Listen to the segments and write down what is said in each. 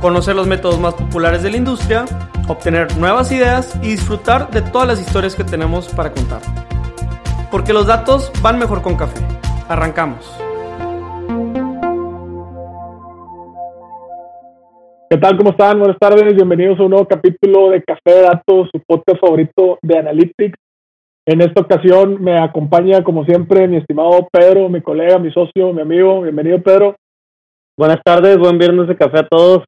conocer los métodos más populares de la industria, obtener nuevas ideas y disfrutar de todas las historias que tenemos para contar. Porque los datos van mejor con café. Arrancamos. ¿Qué tal? ¿Cómo están? Buenas tardes. Bienvenidos a un nuevo capítulo de Café de Datos, su podcast favorito de Analytics. En esta ocasión me acompaña, como siempre, mi estimado Pedro, mi colega, mi socio, mi amigo. Bienvenido, Pedro. Buenas tardes, buen viernes de café a todos.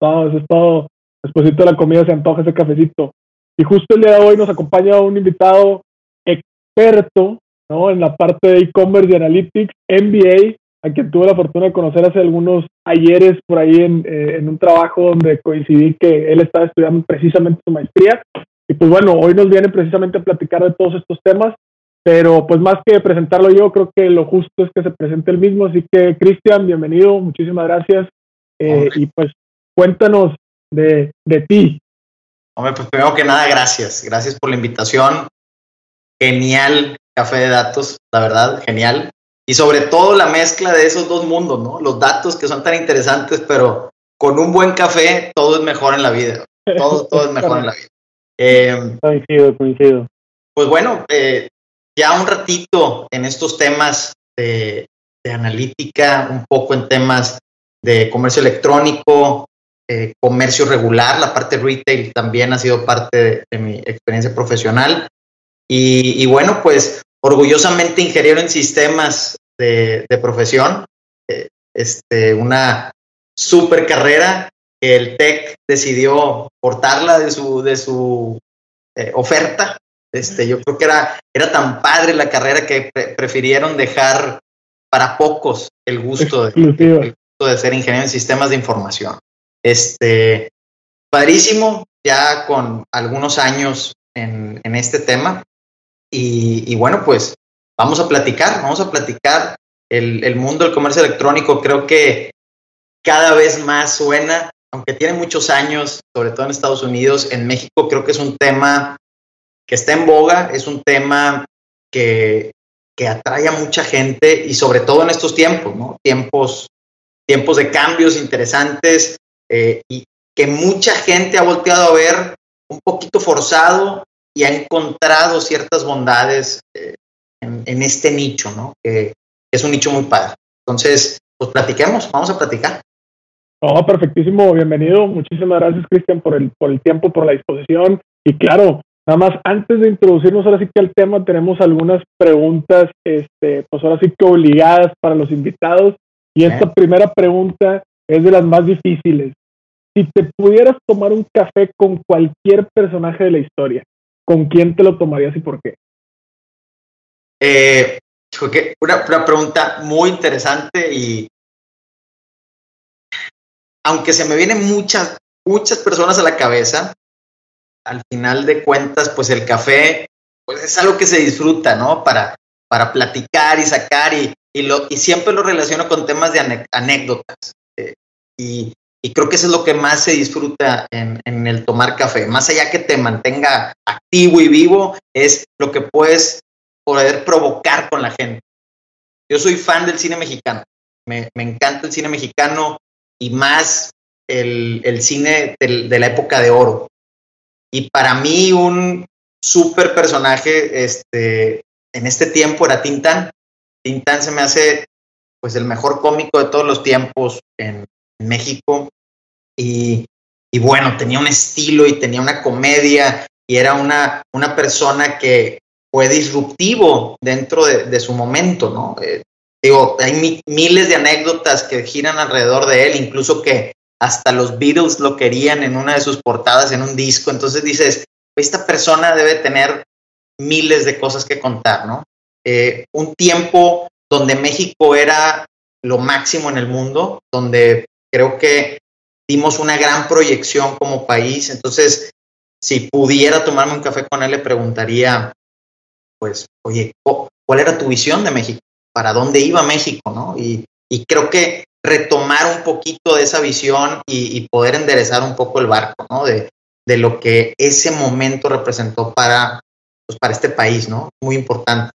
Todo, eso es todo. Después de la comida se antoja ese cafecito. Y justo el día de hoy nos acompaña un invitado experto ¿no? en la parte de e-commerce y analytics, MBA, a quien tuve la fortuna de conocer hace algunos ayeres por ahí en, eh, en un trabajo donde coincidí que él estaba estudiando precisamente su maestría. Y pues bueno, hoy nos viene precisamente a platicar de todos estos temas, pero pues más que presentarlo yo, creo que lo justo es que se presente el mismo. Así que, Cristian, bienvenido, muchísimas gracias. Eh, y pues cuéntanos de, de ti. Hombre, pues primero que nada, gracias. Gracias por la invitación. Genial café de datos, la verdad, genial. Y sobre todo la mezcla de esos dos mundos, ¿no? Los datos que son tan interesantes, pero con un buen café todo es mejor en la vida. Todo, todo es mejor en la vida. Eh, coincido, coincido. Pues bueno, eh, ya un ratito en estos temas de, de, analítica, un poco en temas de comercio electrónico, eh, comercio regular, la parte retail también ha sido parte de, mi experiencia profesional. Y, bueno, pues orgullosamente ingeniero en sistemas de, profesión, eh, este, una super carrera que el TEC decidió cortarla de su, de su eh, oferta. Este, yo creo que era, era tan padre la carrera que prefirieron dejar para pocos el gusto, de, el gusto de ser ingeniero en sistemas de información. Este, padrísimo, ya con algunos años en, este tema. Y, bueno, pues vamos a platicar, vamos a platicar. El, el, mundo del comercio electrónico creo que cada vez más suena, aunque tiene muchos años, sobre todo en Estados Unidos, en México creo que es un tema que está en boga, es un tema que, que atrae a mucha gente y sobre todo en estos tiempos, ¿no? Tiempos, tiempos de cambios interesantes, eh, y que mucha gente ha volteado a ver un poquito forzado y ha encontrado ciertas bondades eh, en, este nicho, ¿no? Que es un nicho muy padre. Entonces, pues platiquemos, vamos a platicar. Oh, perfectísimo, bienvenido. Muchísimas gracias, Cristian, por el, por el tiempo, por la disposición. Y claro, nada más antes de introducirnos ahora sí que al tema, tenemos algunas preguntas, este, pues ahora sí que obligadas para los invitados. Y esta primera pregunta es de las más difíciles. Si te pudieras tomar un café con cualquier personaje de la historia, ¿con quién te lo tomarías y por qué? Eh, una, una pregunta muy interesante y aunque se me vienen muchas, muchas personas a la cabeza, al final de cuentas, pues el café, pues es algo que se disfruta, ¿no? Para, para platicar y sacar y, y, lo, y siempre lo relaciono con temas de anécdotas. Y, creo que eso es lo que más se disfruta en, el tomar café. Más allá que te mantenga activo y vivo, es lo que puedes poder provocar con la gente. Yo soy fan del cine mexicano. Me, encanta el cine mexicano y más el, cine de la época de oro. Y para mí un súper personaje este, en este tiempo era Tintán. Tintán se me hace pues el mejor cómico de todos los tiempos en, México y, y, bueno, tenía un estilo y tenía una comedia y era una, una persona que fue disruptivo dentro de, de su momento, ¿no? Eh, digo, hay miles de anécdotas que giran alrededor de él, incluso que hasta los Beatles lo querían en una de sus portadas, en un disco, entonces dices, esta persona debe tener miles de cosas que contar, ¿no? Eh, un tiempo donde México era lo máximo en el mundo, donde creo que dimos una gran proyección como país. Entonces, si pudiera tomarme un café con él, le preguntaría, pues, oye, ¿cuál era tu visión de México? ¿Para dónde iba México? ¿no? Y, creo que retomar un poquito de esa visión y, poder enderezar un poco el barco, ¿no? De, de lo que ese momento representó para, pues, para este país, ¿no? Muy importante.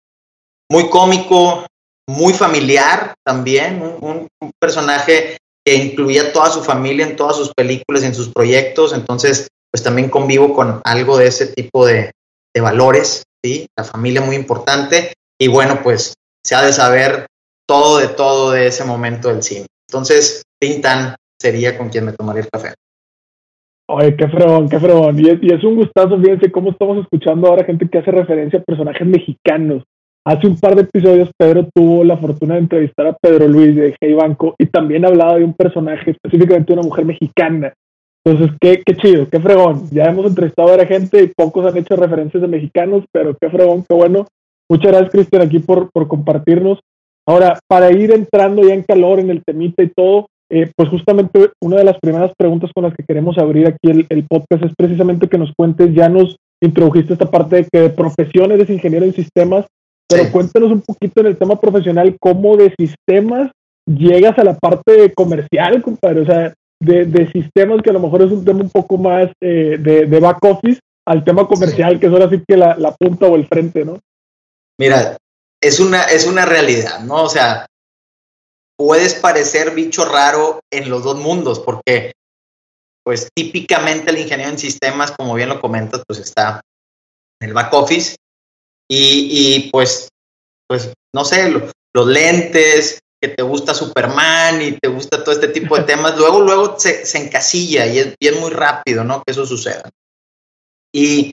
Muy cómico, muy familiar también, un, personaje que incluía toda su familia en todas sus películas y en sus proyectos, entonces pues también convivo con algo de ese tipo de, de valores, ¿sí? La familia muy importante y bueno, pues se ha de saber todo de todo de ese momento del cine. Entonces, Tintan sería con quien me tomaría el café. Oye, qué fregón, qué fregón. Y es, y es un gustazo, fíjense cómo estamos escuchando ahora gente que hace referencia a personajes mexicanos. Hace un par de episodios Pedro tuvo la fortuna de entrevistar a Pedro Luis de Hey Banco y también hablaba de un personaje, específicamente una mujer mexicana. Entonces, qué, qué chido, qué fregón. Ya hemos entrevistado a la gente y pocos han hecho referencias de mexicanos, pero qué fregón, qué bueno. Muchas gracias, Cristian, aquí por, por compartirnos. Ahora, para ir entrando ya en calor en el temita y todo, eh, pues justamente una de las primeras preguntas con las que queremos abrir aquí el, el, podcast es precisamente que nos cuentes, ya nos introdujiste esta parte de que de profesión eres ingeniero en sistemas, pero cuéntanos un poquito en el tema profesional, cómo de sistemas llegas a la parte comercial, compadre, o sea, de, de sistemas que a lo mejor es un tema un poco más eh, de, de, back office al tema comercial, que es ahora sí que la, la punta o el frente, ¿no? Mira, es una, es una realidad, ¿no? O sea, puedes parecer bicho raro en los dos mundos, porque pues típicamente el ingeniero en sistemas, como bien lo comentas, pues está en el back office y, pues, pues, no sé, los lentes, que te gusta Superman y te gusta todo este tipo de temas, luego, luego se, se encasilla y es, y muy rápido, ¿no? Que eso suceda. Y,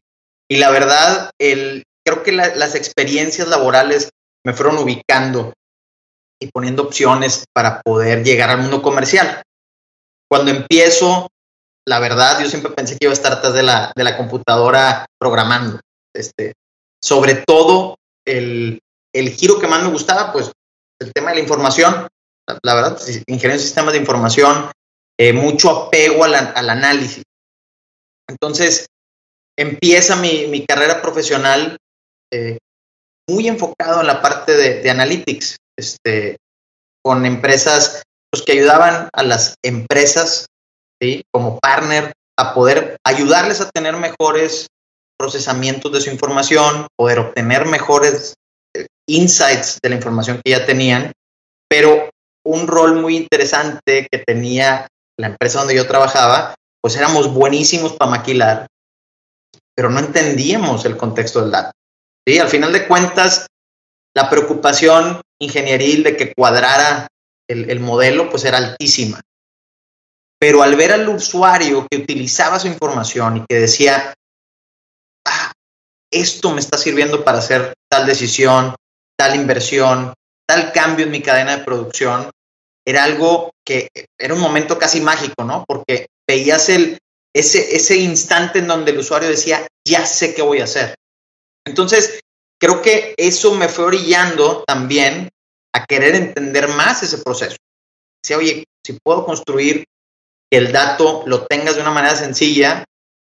y la verdad, el, creo que las experiencias laborales me fueron ubicando y poniendo opciones para poder llegar al mundo comercial. Cuando empiezo, la verdad, yo siempre pensé que iba a estar atrás de la, de la computadora programando. Este, sobre todo el, el giro que más me gustaba, pues el tema de la información, la, verdad, ingeniería en sistemas de información, eh, mucho apego al, análisis. Entonces, empieza mi, mi carrera profesional eh, muy enfocado en la parte de, de analytics, este, con empresas pues, que ayudaban a las empresas ¿sí? como partner a poder ayudarles a tener mejores procesamientos de su información, poder obtener mejores eh, insights de la información que ya tenían, pero un rol muy interesante que tenía la empresa donde yo trabajaba, pues éramos buenísimos para maquilar, pero no entendíamos el contexto del dato. ¿sí? Al final de cuentas, la preocupación ingenieril de que cuadrara el, el modelo, pues era altísima. Pero al ver al usuario que utilizaba su información y que decía, esto me está sirviendo para hacer tal decisión, tal inversión, tal cambio en mi cadena de producción, era algo que era un momento casi mágico, ¿no? Porque veías el, ese, ese instante en donde el usuario decía, ya sé qué voy a hacer. Entonces, creo que eso me fue orillando también a querer entender más ese proceso. Decía, oye, si puedo construir que el dato lo tengas de una manera sencilla,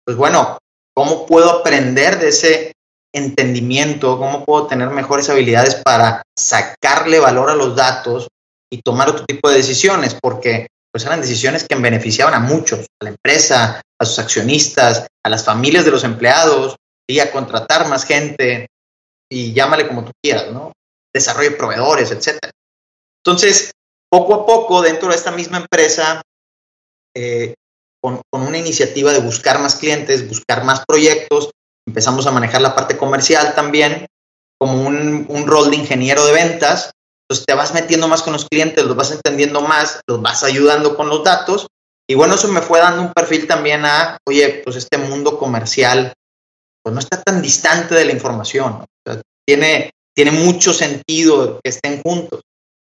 pues bueno, ¿Cómo puedo aprender de ese entendimiento? ¿Cómo puedo tener mejores habilidades para sacarle valor a los datos y tomar otro tipo de decisiones? Porque pues eran decisiones que beneficiaban a muchos, a la empresa, a sus accionistas, a las familias de los empleados, y a contratar más gente, y llámale como tú quieras, ¿no? Desarrollo de proveedores, etcétera. Entonces, poco a poco, dentro de esta misma empresa, eh, con, una iniciativa de buscar más clientes, buscar más proyectos. Empezamos a manejar la parte comercial también como un, rol de ingeniero de ventas. Entonces te vas metiendo más con los clientes, los vas entendiendo más, los vas ayudando con los datos. Y bueno, eso me fue dando un perfil también a, oye, pues este mundo comercial, pues no está tan distante de la información. tiene, tiene mucho sentido que estén juntos.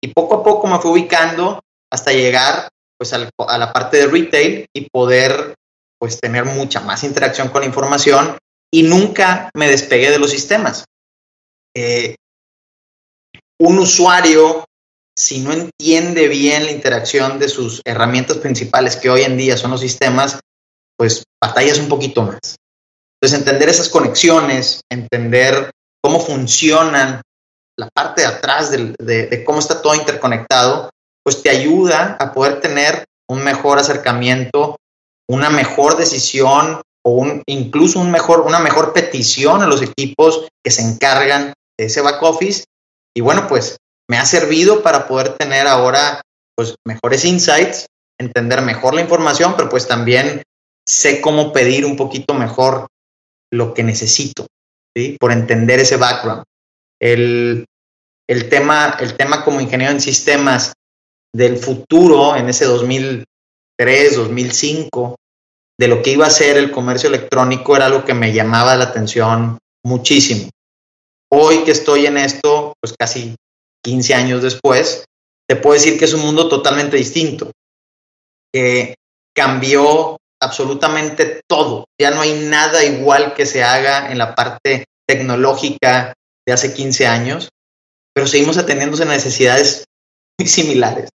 Y poco a poco me fui ubicando hasta llegar pues a la parte de retail y poder pues tener mucha más interacción con la información y nunca me despegué de los sistemas. Eh, un usuario, si no entiende bien la interacción de sus herramientas principales, que hoy en día son los sistemas, pues batallas un poquito más. Entonces, entender esas conexiones, entender cómo funcionan la parte de atrás de, cómo está todo interconectado, pues te ayuda a poder tener un mejor acercamiento, una mejor decisión o un, incluso un mejor, una mejor petición a los equipos que se encargan de ese back office. Y bueno, pues me ha servido para poder tener ahora pues mejores insights, entender mejor la información, pero pues también sé cómo pedir un poquito mejor lo que necesito, ¿sí? Por entender ese background. El, el, tema, el tema como ingeniero en sistemas del futuro en ese 2003, 2005, de lo que iba a ser el comercio electrónico era algo que me llamaba la atención muchísimo. Hoy que estoy en esto, pues casi 15 años después, te puedo decir que es un mundo totalmente distinto, que cambió absolutamente todo. Ya no hay nada igual que se haga en la parte tecnológica de hace 15 años, pero seguimos atendiéndose necesidades muy similares.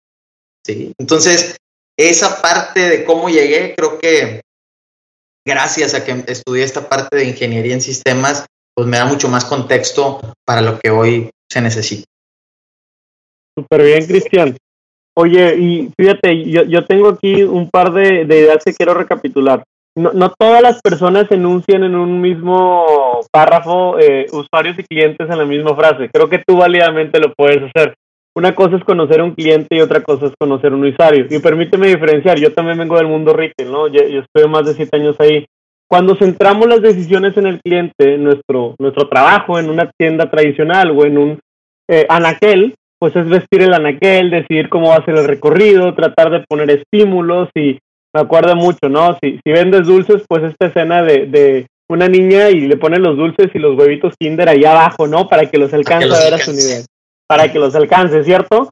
¿Sí? Entonces, esa parte de cómo llegué, creo que gracias a que estudié esta parte de ingeniería en sistemas, pues me da mucho más contexto para lo que hoy se necesita. Súper bien, Cristian. Oye, y fíjate, yo, tengo aquí un par de, ideas que quiero recapitular. No, no, todas las personas enuncian en un mismo párrafo eh, usuarios y clientes en la misma frase. Creo que tú válidamente lo puedes hacer. Una cosa es conocer a un cliente y otra cosa es conocer a un usuario. Y permíteme diferenciar, yo también vengo del mundo retail, ¿no? Yo, yo estuve más de siete años ahí. Cuando centramos las decisiones en el cliente, nuestro, nuestro trabajo en una tienda tradicional o en un eh, anaquel, pues es vestir el anaquel, decidir cómo va a ser el recorrido, tratar de poner estímulos y me acuerdo mucho, ¿no? Si, si vendes dulces, pues esta escena de, de una niña y le ponen los dulces y los huevitos Kinder ahí abajo, ¿no? Para que los alcance a ver a su nivel. Para que los alcance, ¿cierto?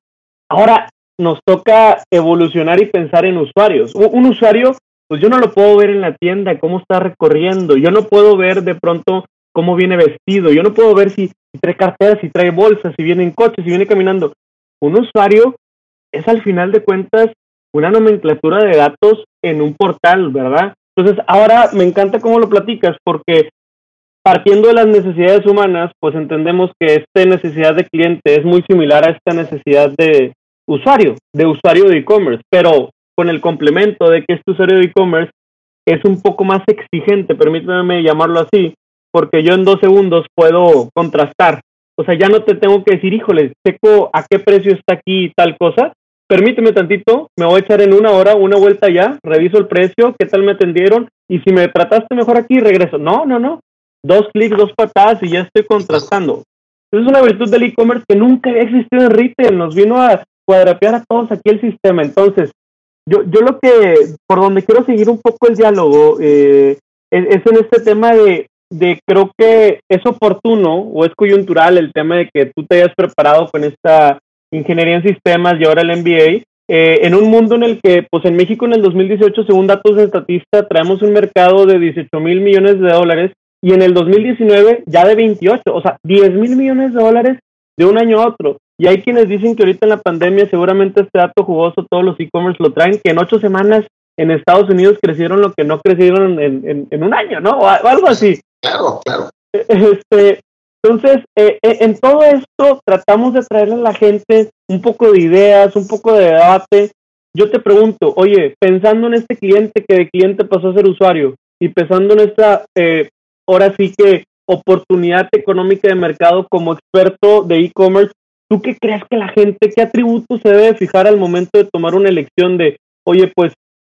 Ahora nos toca evolucionar y pensar en usuarios. Un, usuario, pues yo no lo puedo ver en la tienda, cómo está recorriendo. Yo no puedo ver de pronto cómo viene vestido. Yo no puedo ver si, trae carteras, si trae bolsas, si viene en coche, si viene caminando. Un usuario es al final de cuentas una nomenclatura de datos en un portal, ¿verdad? Entonces, ahora me encanta cómo lo platicas, porque partiendo de las necesidades humanas, pues entendemos que esta necesidad de cliente es muy similar a esta necesidad de usuario, de usuario de e-commerce, pero con el complemento de que este usuario de e-commerce es un poco más exigente, permítanme llamarlo así, porque yo en dos segundos puedo contrastar. O sea, ya no te tengo que decir, híjole, seco a qué precio está aquí tal cosa. Permíteme tantito, me voy a echar en una hora una vuelta ya, reviso el precio, qué tal me atendieron y si me trataste mejor aquí, regreso. No, no, no. Dos clics, dos patadas y ya estoy contrastando. Es una virtud del e-commerce que nunca había existido en retail, nos vino a cuadrapear a todos aquí el sistema. Entonces, yo, yo lo que, por donde quiero seguir un poco el diálogo, eh, es, en este tema de de creo que es oportuno o es coyuntural el tema de que tú te hayas preparado con esta ingeniería en sistemas y ahora el MBA, eh, en un mundo en el que, pues en México en el 2018, según datos de traemos un mercado de 18 mil millones de dólares y en el 2019 ya de 28, o sea, 10 mil millones de dólares de un año a otro. Y hay quienes dicen que ahorita en la pandemia seguramente este dato jugoso todos los e-commerce lo traen, que en ocho semanas en Estados Unidos crecieron lo que no crecieron en, en un año, ¿no? O algo así. Claro, claro. Este, entonces, eh, eh, en todo esto tratamos de traerle a la gente un poco de ideas, un poco de debate. Yo te pregunto, oye, pensando en este cliente que de cliente pasó a ser usuario y pensando en esta, eh, ahora sí que oportunidad económica de mercado como experto de e-commerce, ¿tú qué crees que la gente, qué atributos se debe fijar al momento de tomar una elección de, oye, pues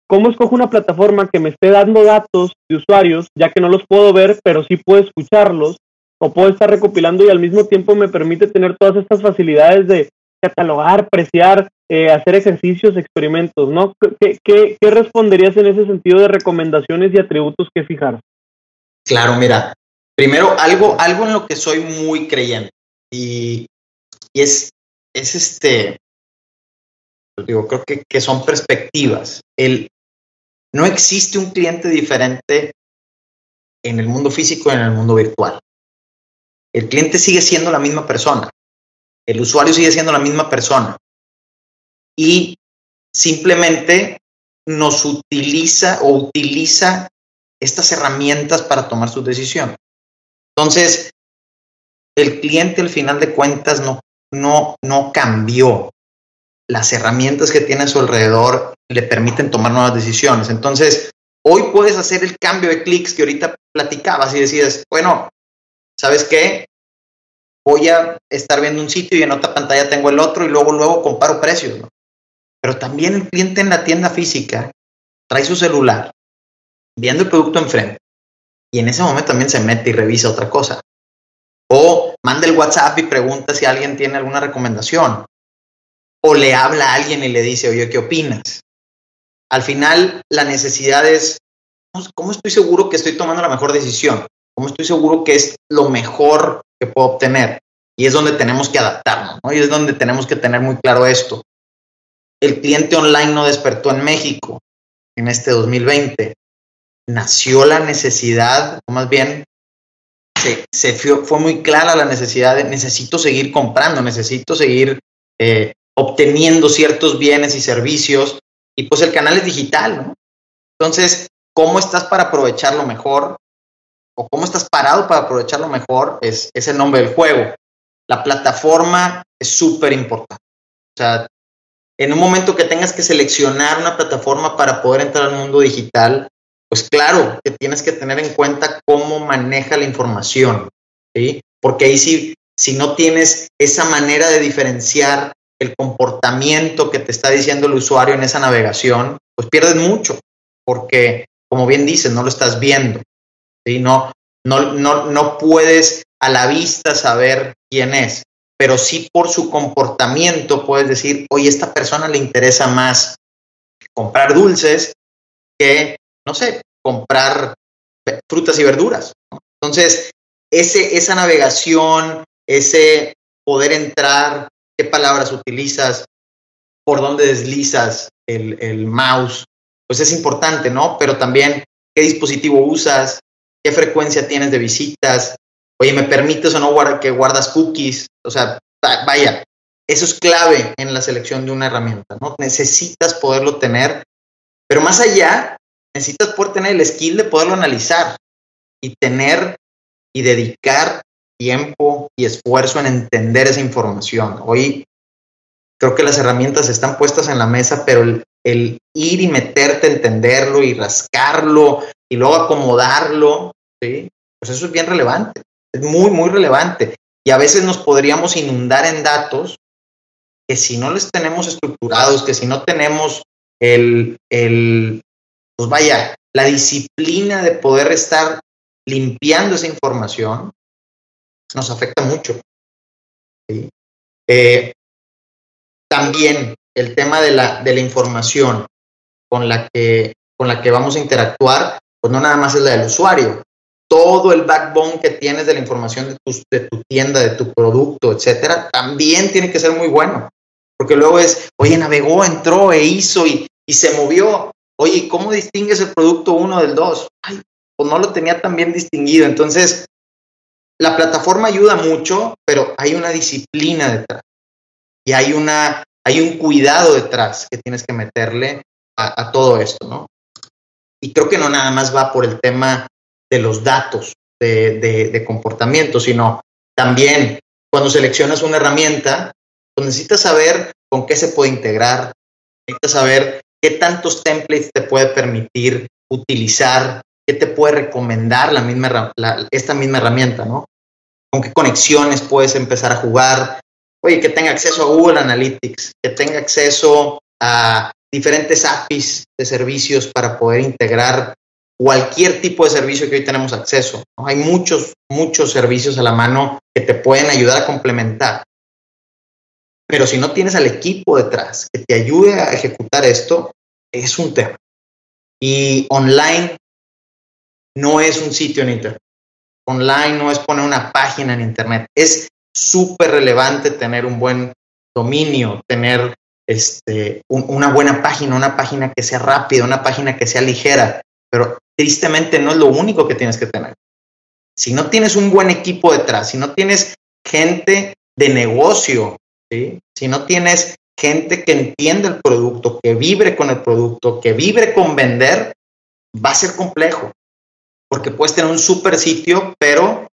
¿Cómo escojo una plataforma que me esté dando datos de usuarios, ya que no los puedo ver, pero sí puedo escucharlos, o puedo estar recopilando y al mismo tiempo me permite tener todas estas facilidades de catalogar, preciar, eh, hacer ejercicios, experimentos, ¿no? ¿Qué, ¿Qué, qué, responderías en ese sentido de recomendaciones y atributos que fijar? Claro, mira, primero algo, algo en lo que soy muy creyente y, y es, es este, digo, creo que, que son perspectivas. El, no existe un cliente diferente en el mundo físico y en el mundo virtual. El cliente sigue siendo la misma persona. El usuario sigue siendo la misma persona. Y simplemente nos utiliza o utiliza estas herramientas para tomar su decisión. Entonces, el cliente al final de cuentas no, no, no cambió. Las herramientas que tiene a su alrededor le permiten tomar nuevas decisiones. Entonces, hoy puedes hacer el cambio de clics que ahorita platicabas y decías, bueno, ¿sabes qué? Voy a estar viendo un sitio y en otra pantalla tengo el otro y luego, luego comparo precios. Pero también el cliente en la tienda física trae su celular, viendo el producto enfrente y en ese momento también se mete y revisa otra cosa. O manda el WhatsApp y pregunta si alguien tiene alguna recomendación. O le habla a alguien y le dice, oye, ¿qué opinas? Al final, la necesidad es, ¿cómo estoy seguro que estoy tomando la mejor decisión? ¿Cómo estoy seguro que es lo mejor que puedo obtener? Y es donde tenemos que adaptarnos, ¿no? Y es donde tenemos que tener muy claro esto. El cliente online no despertó en México en este 2020 nació la necesidad, o más bien se, fue, muy clara la necesidad de necesito seguir comprando, necesito seguir eh, obteniendo ciertos bienes y servicios, y pues el canal es digital, ¿no? Entonces, ¿cómo estás para aprovecharlo mejor? O cómo estás parado para aprovecharlo mejor es, es el nombre del juego. La plataforma es súper importante. O sea, en un momento que tengas que seleccionar una plataforma para poder entrar al mundo digital, pues claro que tienes que tener en cuenta cómo maneja la información, ¿sí? Porque ahí sí, si no tienes esa manera de diferenciar el comportamiento que te está diciendo el usuario en esa navegación, pues pierdes mucho, porque como bien dices, no lo estás viendo, ¿sí? No, no, no, no puedes a la vista saber quién es, pero sí por su comportamiento puedes decir, oye, esta persona le interesa más comprar dulces que no sé, comprar frutas y verduras. Entonces, ese, esa navegación, ese poder entrar, qué palabras utilizas, por dónde deslizas el, el mouse, pues es importante, ¿no? Pero también qué dispositivo usas, qué frecuencia tienes de visitas, oye, ¿me permites o no que guardas cookies? O sea, vaya, eso es clave en la selección de una herramienta, ¿no? Necesitas poderlo tener, pero más allá, necesitas poder tener el skill de poderlo analizar y tener y dedicar tiempo y esfuerzo en entender esa información. Hoy creo que las herramientas están puestas en la mesa, pero el, ir y meterte, entenderlo y rascarlo y luego acomodarlo, ¿sí? pues eso es bien relevante, es muy, muy relevante. Y a veces nos podríamos inundar en datos que si no les tenemos estructurados, que si no tenemos el, el pues vaya, la disciplina de poder estar limpiando esa información nos afecta mucho. Eh, también el tema de la, de la información con la, que, con la que vamos a interactuar, pues no nada más es la del usuario. Todo el backbone que tienes de la información de tu, de tu tienda, de tu producto, etcétera, también tiene que ser muy bueno. Porque luego es, oye, navegó, entró e hizo y, y se movió. Oye, ¿cómo distingues el producto uno del dos? Ay, pues no lo tenía tan bien distinguido. Entonces, la plataforma ayuda mucho, pero hay una disciplina detrás. Y hay, una, hay un cuidado detrás que tienes que meterle a, todo esto, ¿no? Y creo que no nada más va por el tema de los datos de, de comportamiento, sino también cuando seleccionas una herramienta, pues necesitas saber con qué se puede integrar, necesitas saber qué tantos templates te puede permitir utilizar, qué te puede recomendar la misma, esta misma herramienta, ¿no? Con qué conexiones puedes empezar a jugar. Oye, que tenga acceso a Google Analytics, que tenga acceso a diferentes APIs de servicios para poder integrar cualquier tipo de servicio que hoy tenemos acceso. Hay muchos, muchos servicios a la mano que te pueden ayudar a complementar. Pero si no tienes al equipo detrás que te ayude a ejecutar esto, es un tema. Y online no es un sitio en Internet. Online no es poner una página en Internet. Es súper relevante tener un buen dominio, tener este, una buena página, una página que sea rápida, una página que sea ligera, pero tristemente no es lo único que tienes que tener. Si no tienes un buen equipo detrás, si no tienes gente de negocio si no tienes gente que entienda el producto, que vibre con el producto, que vibre con vender, va a ser complejo. porque puedes tener un super sitio, pero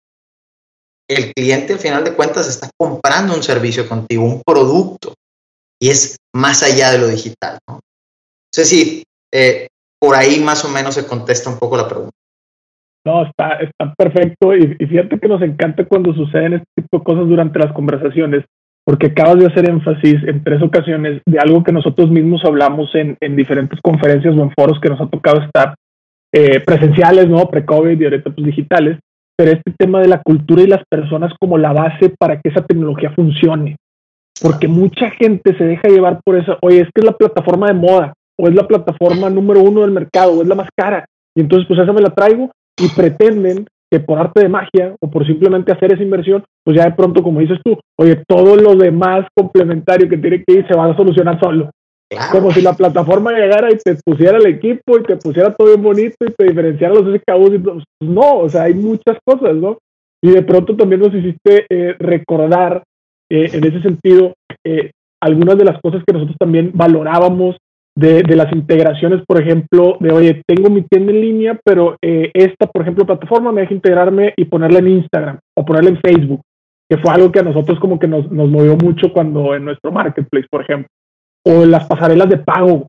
el cliente al final de cuentas está comprando un servicio contigo, un producto, y es más allá de lo digital. ¿no? Entonces, sí, eh, por ahí más o menos se contesta un poco la pregunta. No, está perfecto y, fíjate que nos encanta cuando suceden este tipo de cosas durante las conversaciones, porque acabas de hacer énfasis en tres ocasiones de algo que nosotros mismos hablamos en, en diferentes conferencias o en foros que nos ha tocado estar eh, presenciales, ¿no? Pre-COVID y ahorita pues digitales, pero este tema de la cultura y las personas como la base para que esa tecnología funcione. Porque mucha gente se deja llevar por eso, oye, es que es la plataforma de moda, o es la plataforma número uno del mercado, o es la más cara, y entonces pues esa me la traigo y pretenden que por arte de magia o por simplemente hacer esa inversión, pues ya de pronto, como dices tú, oye, todo lo demás complementario que tiene que ir se va a solucionar solo. Como si la plataforma llegara y te pusiera el equipo y te pusiera todo bien bonito y te diferenciara los SKUs y todo. Pues no, o sea, hay muchas cosas, ¿no? Y de pronto también nos hiciste eh, recordar eh, en ese sentido eh, algunas de las cosas que nosotros también valorábamos de, las integraciones, por ejemplo, de, oye, tengo mi tienda en línea, pero esta, por ejemplo, plataforma me deja integrarme y ponerla en Instagram o ponerla en Facebook, que fue algo que a nosotros como que nos, nos movió mucho cuando en nuestro marketplace, por ejemplo o las pasarelas de pago,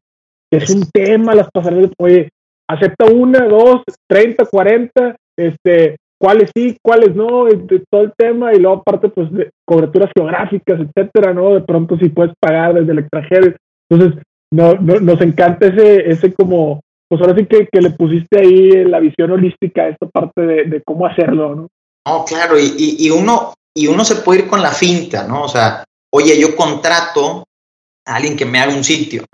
que es un tema, las pasarelas de oye, acepta una, dos, treinta, cuarenta, este, cuáles sí, cuáles no, de todo el tema, y luego aparte, pues, de coberturas geográficas, etcétera, ¿no? De pronto si puedes pagar desde el extranjero. Entonces, no, nos encanta ese, ese como, pues ahora sí que, que le pusiste ahí la visión holística a esta parte de, de cómo hacerlo, ¿no? No, claro, y, y, uno, y uno se puede ir con la finta, ¿no? O sea, oye, yo contrato alguien que me haga un sitio.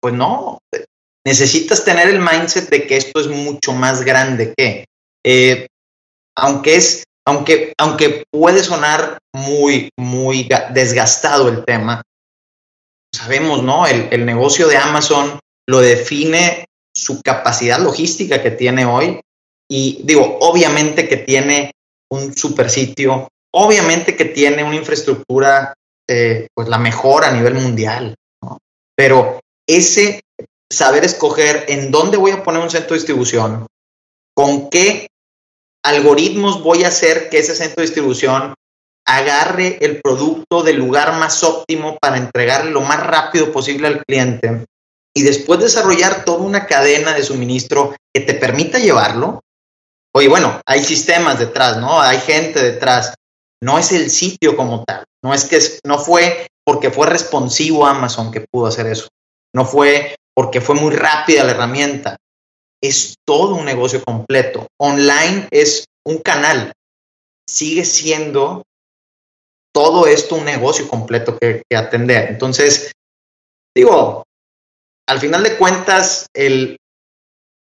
Pues no, necesitas tener el mindset de que esto es mucho más grande que, eh, aunque es, aunque, aunque puede sonar muy, muy desgastado el tema, sabemos, ¿no? El, negocio de Amazon lo define su capacidad logística que tiene hoy y digo, obviamente que tiene un super sitio, obviamente que tiene una infraestructura, eh, pues la mejor a nivel mundial. Pero ese saber escoger en dónde voy a poner un centro de distribución, con qué algoritmos voy a hacer que ese centro de distribución agarre el producto del lugar más óptimo para entregarle lo más rápido posible al cliente y después desarrollar toda una cadena de suministro que te permita llevarlo. Oye, bueno, hay sistemas detrás, ¿no? Hay gente detrás. No es el sitio como tal. No es que no fue porque fue responsivo Amazon que pudo hacer eso. No fue porque fue muy rápida la herramienta. Es todo un negocio completo. Online es un canal. Sigue siendo todo esto un negocio completo que, atender. Entonces, digo, al final de cuentas, el,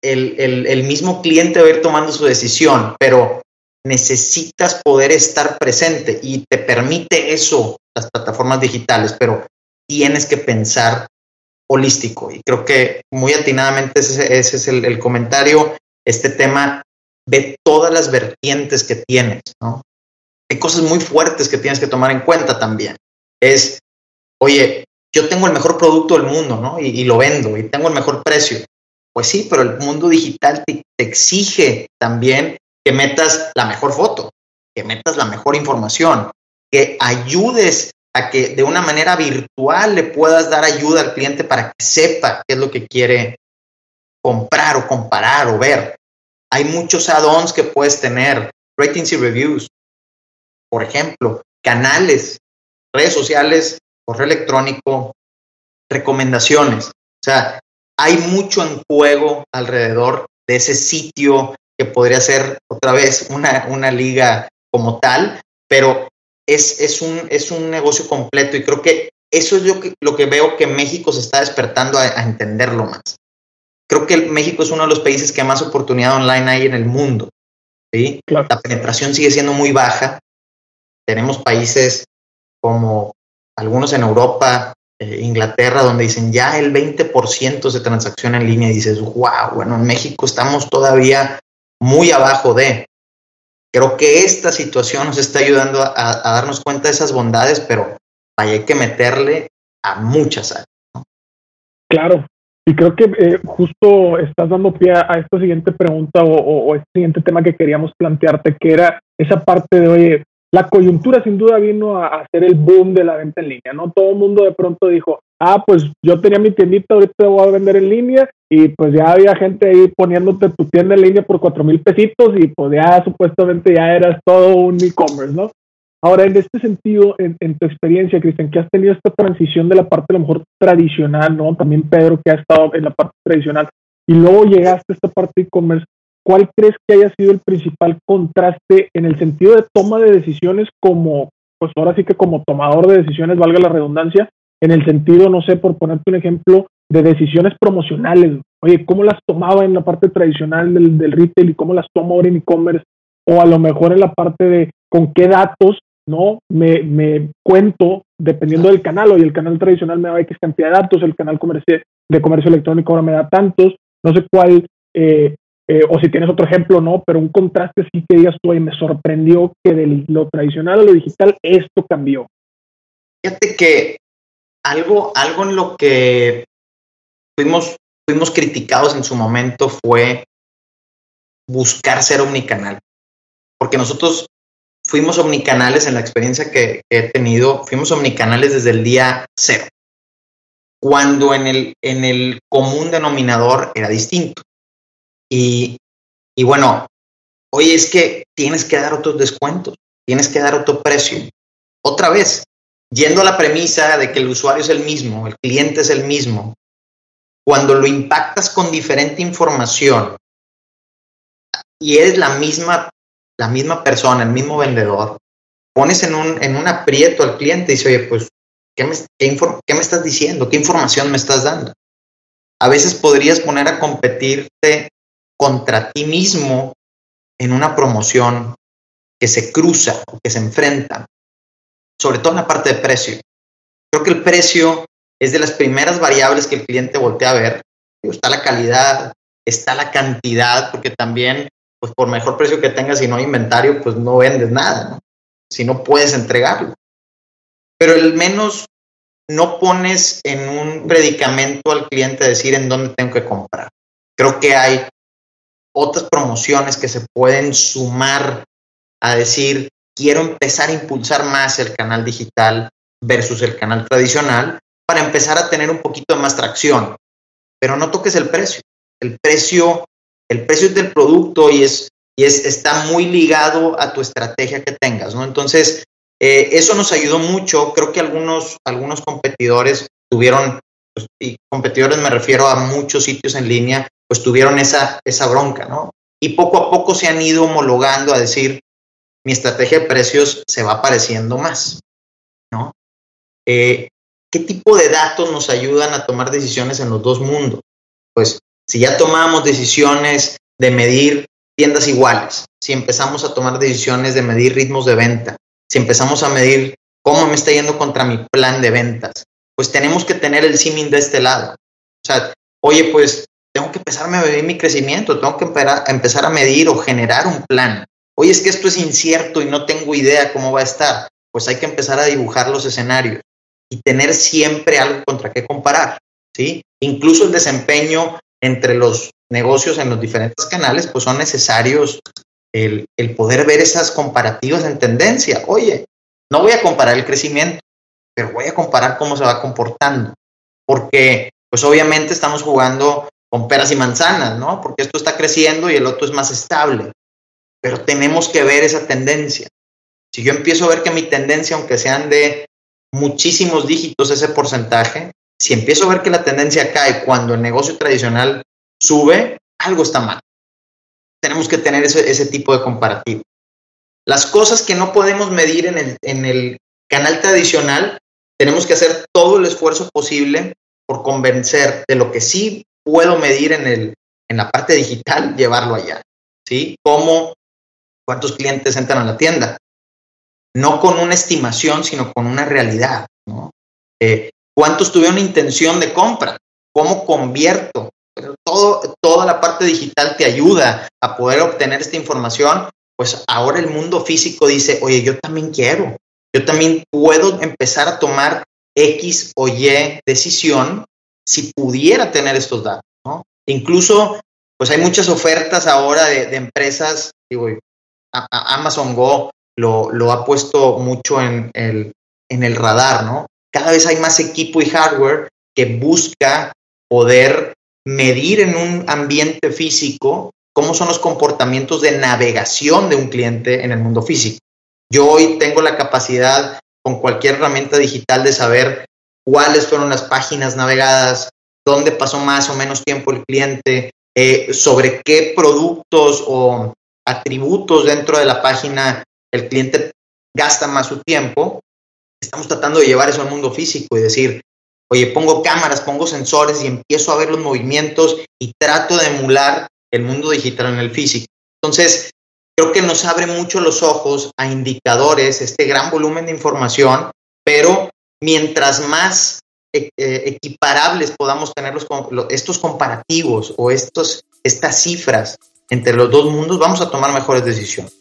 el, el, mismo cliente va a ir tomando su decisión, pero necesitas poder estar presente y te permite eso las plataformas digitales, pero tienes que pensar holístico. Y creo que muy atinadamente ese, es el, comentario, este tema de todas las vertientes que tienes, ¿no? Cosas muy fuertes que tienes que tomar en cuenta también. Es, oye, yo tengo el mejor producto del mundo, ¿no? Y, lo vendo y tengo el mejor precio. Pues sí, pero el mundo digital te exige también que metas la mejor foto, que metas la mejor información, que ayudes a que de una manera virtual le puedas dar ayuda al cliente para que sepa qué es lo que quiere comprar o comparar o ver. Hay muchos add-ons que puedes tener, ratings y reviews, por ejemplo, canales, redes sociales, correo electrónico, recomendaciones. O sea, hay mucho en juego alrededor de ese sitio que podría ser otra vez una, una liga como tal, pero es, es, un, es un negocio completo y creo que eso es lo que, lo que veo que México se está despertando a, entenderlo más. Creo que México es uno de los países que más oportunidad online hay en el mundo. ¿sí? La penetración sigue siendo muy baja. Tenemos países como algunos en Europa, eh, Inglaterra, donde dicen ya el 20% de transacción en línea y dices, wow, bueno, en México estamos todavía muy abajo de. Creo que esta situación nos está ayudando a, darnos cuenta de esas bondades, pero hay que meterle a muchas áreas. Claro, Y creo que eh, justo estás dando pie a esta siguiente pregunta o, o, este siguiente tema que queríamos plantearte, que era esa parte de, oye, la coyuntura sin duda vino a, hacer el boom de la venta en línea, ¿no? Todo el mundo de pronto dijo, ah, pues yo tenía mi tiendita, ahorita voy a vender en línea y pues ya había gente ahí poniéndote tu tienda en línea por cuatro mil pesitos y pues ya supuestamente ya eras todo un e-commerce, ¿no? Ahora, en este sentido, en, tu experiencia, Cristian, que has tenido esta transición de la parte a lo mejor tradicional, ¿no? También Pedro, que ha estado en la parte tradicional, y luego llegaste a esta parte e-commerce, ¿cuál crees que haya sido el principal contraste en el sentido de toma de decisiones como, pues ahora sí que como tomador de decisiones, valga la redundancia, en el sentido, no sé, por ponerte un ejemplo, de decisiones promocionales? Oye, ¿cómo las tomaba en la parte tradicional del, del retail y cómo las tomo ahora en e-commerce? O a lo mejor en la parte de con qué datos ¿no? Me, me cuento dependiendo del canal. Hoy el canal tradicional me da X cantidad de datos, el canal de comercio electrónico ahora me da tantos. No sé cuál, eh, eh, o si tienes otro ejemplo, ¿no? Pero un contraste así que digas tú, y me sorprendió que de lo tradicional a lo digital esto cambió. Fíjate que algo, algo en lo que fuimos, fuimos criticados en su momento fue buscar ser omnicanal. Porque nosotros fuimos omnicanales en la experiencia que, he tenido, fuimos omnicanales desde el día cero, cuando en el, en el común denominador era distinto. Y, y bueno, oye, es que tienes que dar otros descuentos, tienes que dar otro precio. Otra vez, yendo a la premisa de que el usuario es el mismo, el cliente es el mismo, cuando lo impactas con diferente información y eres la misma la misma persona, el mismo vendedor, pones en un, en un aprieto al cliente y dice, oye, pues, ¿qué me, qué, me estás diciendo? ¿Qué información me estás dando? A veces podrías poner a competirte contra ti mismo en una promoción que se cruza o que se enfrenta, sobre todo en la parte de precio. Creo que el precio es de las primeras variables que el cliente voltea a ver. Está la calidad, está la cantidad, porque también pues por mejor precio que tengas y no hay inventario, pues no vendes nada, ¿no? Si no puedes entregarlo. Pero al menos no pones en un predicamento al cliente decir en dónde tengo que comprar. Creo que hay otras promociones que se pueden sumar a decir, quiero empezar a impulsar más el canal digital versus el canal tradicional para empezar a tener un poquito de más tracción. Pero no toques el precio. El precio el precio del producto y es, y es, está muy ligado a tu estrategia que tengas, ¿no? Entonces, eh, eso nos ayudó mucho. Creo que algunos, algunos competidores tuvieron, pues, y competidores me refiero a muchos sitios en línea, pues tuvieron esa, esa bronca, ¿no? Y poco a poco se han ido homologando a decir, mi estrategia de precios se va apareciendo más, ¿no? Eh, ¿Qué tipo de datos nos ayudan a tomar decisiones en los dos mundos? Pues si ya tomamos decisiones de medir tiendas iguales, si empezamos a tomar decisiones de medir ritmos de venta, si empezamos a medir cómo me está yendo contra mi plan de ventas, pues tenemos que tener el simming de este lado. O sea, oye, pues tengo que empezar a medir mi crecimiento, tengo que empezar a medir o generar un plan. Oye, es que esto es incierto y no tengo idea cómo va a estar. Pues hay que empezar a dibujar los escenarios y tener siempre algo contra qué comparar, ¿sí? Incluso el desempeño entre los negocios en los diferentes canales, pues son necesarios el, poder ver esas comparativas en tendencia. Oye, no voy a comparar el crecimiento, pero voy a comparar cómo se va comportando, porque pues obviamente estamos jugando con peras y manzanas, ¿no? Porque esto está creciendo y el otro es más estable, pero tenemos que ver esa tendencia. Si yo empiezo a ver que mi tendencia, aunque sean de muchísimos dígitos ese porcentaje, si empiezo a ver que la tendencia cae cuando el negocio tradicional sube, algo está mal. Tenemos que tener ese, tipo de comparativo. Las cosas que no podemos medir en el, en el canal tradicional, tenemos que hacer todo el esfuerzo posible por convencer de lo que sí puedo medir en, el, en la parte digital, llevarlo allá. ¿Sí? ¿Cómo? ¿Cuántos clientes entran a la tienda? No con una estimación, sino con una realidad. ¿no? Eh, ¿Cuántos tuvieron intención de compra? ¿Cómo convierto? todo, toda la parte digital te ayuda a poder obtener esta información. Pues ahora el mundo físico dice, oye, yo también quiero, yo también puedo empezar a tomar X o Y decisión si pudiera tener estos datos, ¿no? Incluso, pues hay muchas ofertas ahora de, empresas, digo, Amazon Go lo, ha puesto mucho en el, en el radar, ¿no? Cada vez hay más equipo y hardware que busca poder medir en un ambiente físico cómo son los comportamientos de navegación de un cliente en el mundo físico. Yo hoy tengo la capacidad con cualquier herramienta digital de saber cuáles fueron las páginas navegadas, dónde pasó más o menos tiempo el cliente, eh, sobre qué productos o atributos dentro de la página el cliente gasta más su tiempo. Estamos tratando de llevar eso al mundo físico y decir, oye, pongo cámaras, pongo sensores y empiezo a ver los movimientos y trato de emular el mundo digital en el físico. Entonces, creo que nos abre mucho los ojos a indicadores, este gran volumen de información, pero mientras más eh, eh, equiparables podamos tener estos comparativos o estos, estas cifras entre los dos mundos, vamos a tomar mejores decisiones.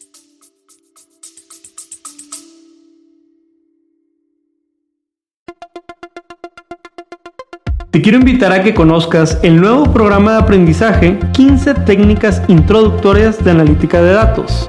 Te quiero invitar a que conozcas el nuevo programa de aprendizaje 15 técnicas introductorias de analítica de datos.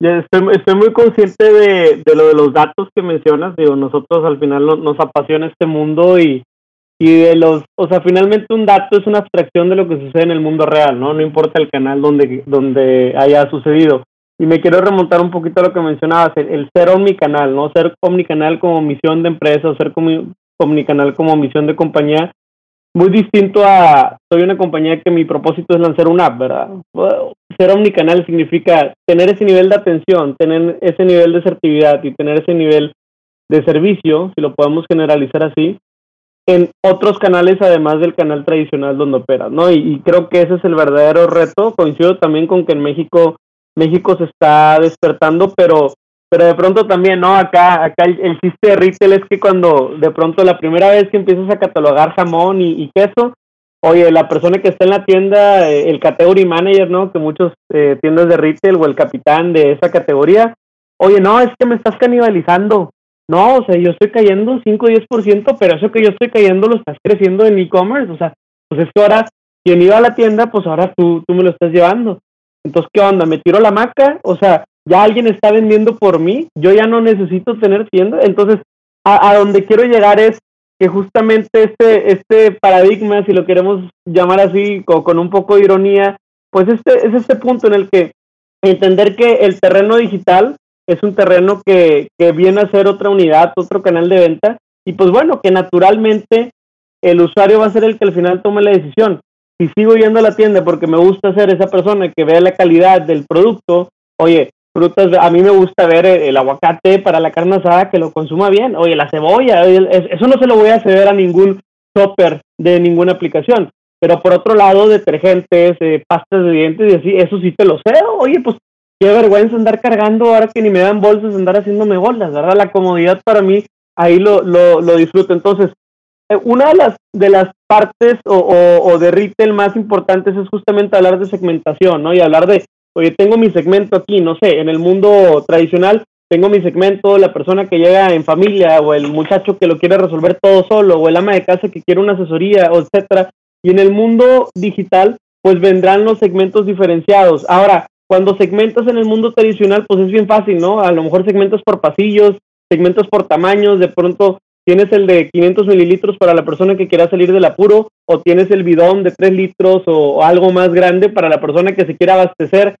Estoy, estoy muy consciente de, de, lo de los datos que mencionas. Digo, nosotros al final nos, apasiona este mundo y, y de los, o sea, finalmente un dato es una abstracción de lo que sucede en el mundo real, ¿no? No importa el canal donde, donde haya sucedido. Y me quiero remontar un poquito a lo que mencionabas, el, ser omnicanal, ¿no? Ser omnicanal como misión de empresa o ser omnicanal como misión de compañía muy distinto a soy una compañía que mi propósito es lanzar una app, ¿verdad? Ser omnicanal significa tener ese nivel de atención, tener ese nivel de asertividad y tener ese nivel de servicio, si lo podemos generalizar así, en otros canales además del canal tradicional donde operas, ¿no? Y, creo que ese es el verdadero reto. Coincido también con que en México México se está despertando, pero pero de pronto también, ¿no? Acá, acá el, chiste de retail es que cuando de pronto la primera vez que empiezas a catalogar jamón y, queso, oye, la persona que está en la tienda, eh, el category manager, ¿no? Que muchos eh, tiendas de retail o el capitán de esa categoría, oye, no, es que me estás canibalizando. No, o sea, yo estoy cayendo 5 o 10%, pero eso que yo estoy cayendo lo estás creciendo en e-commerce. O sea, pues es que ahora, quien iba a la tienda, pues ahora tú, tú me lo estás llevando. Entonces, ¿qué onda? ¿Me tiro la maca? O sea, ya alguien está vendiendo por mí, yo ya no necesito tener tienda. Entonces, a, donde quiero llegar es que justamente este, este paradigma, si lo queremos llamar así, con, un poco de ironía, pues este es este punto en el que entender que el terreno digital es un terreno que, que viene a ser otra unidad, otro canal de venta, y pues bueno, que naturalmente el usuario va a ser el que al final tome la decisión. Si sigo yendo a la tienda porque me gusta ser esa persona que vea la calidad del producto, oye, frutas, a mí me gusta ver el, aguacate para la carne asada que lo consuma bien. Oye, la cebolla, eso no se lo voy a ceder a ningún shopper de ninguna aplicación. Pero por otro lado, detergentes, eh, pastas de dientes y así, eso sí te lo cedo. Oye, pues qué vergüenza andar cargando ahora que ni me dan bolsas, andar haciéndome bolas, ¿verdad? La comodidad para mí, ahí lo, lo, lo disfruto. Entonces, eh, una de las, de las partes o, o, o de retail más importantes es justamente hablar de segmentación, ¿no? Y hablar de oye, tengo mi segmento aquí, no sé, en el mundo tradicional tengo mi segmento, la persona que llega en familia o el muchacho que lo quiere resolver todo solo o el ama de casa que quiere una asesoría, etcétera. Y en el mundo digital, pues vendrán los segmentos diferenciados. Ahora, cuando segmentas en el mundo tradicional, pues es bien fácil, ¿no? A lo mejor segmentos por pasillos, segmentos por tamaños, de pronto tienes el de 500 mililitros para la persona que quiera salir del apuro, o tienes el bidón de 3 litros o, algo más grande para la persona que se quiera abastecer.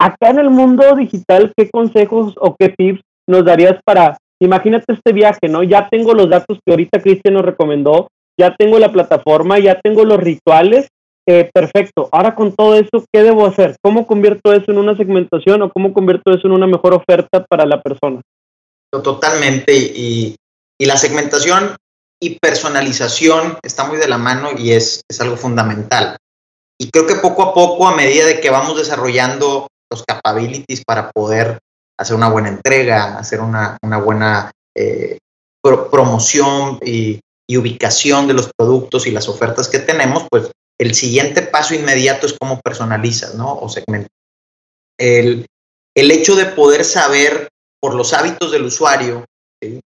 acá en el mundo digital, ¿qué consejos o qué tips nos darías para, imagínate este viaje, ¿no? Ya tengo los datos que ahorita Cristian nos recomendó, ya tengo la plataforma, ya tengo los rituales, eh, perfecto. Ahora con todo eso, ¿qué debo hacer? ¿Cómo convierto eso en una segmentación o cómo convierto eso en una mejor oferta para la persona? Totalmente. Y, la segmentación y personalización está muy de la mano y es, es algo fundamental. Y creo que poco a poco, a medida de que vamos desarrollando los capabilities para poder hacer una buena entrega, hacer una, buena eh, promoción y, y, ubicación de los productos y las ofertas que tenemos, pues el siguiente paso inmediato es cómo personalizas, ¿no? O segmentas. El, el hecho de poder saber por los hábitos del usuario,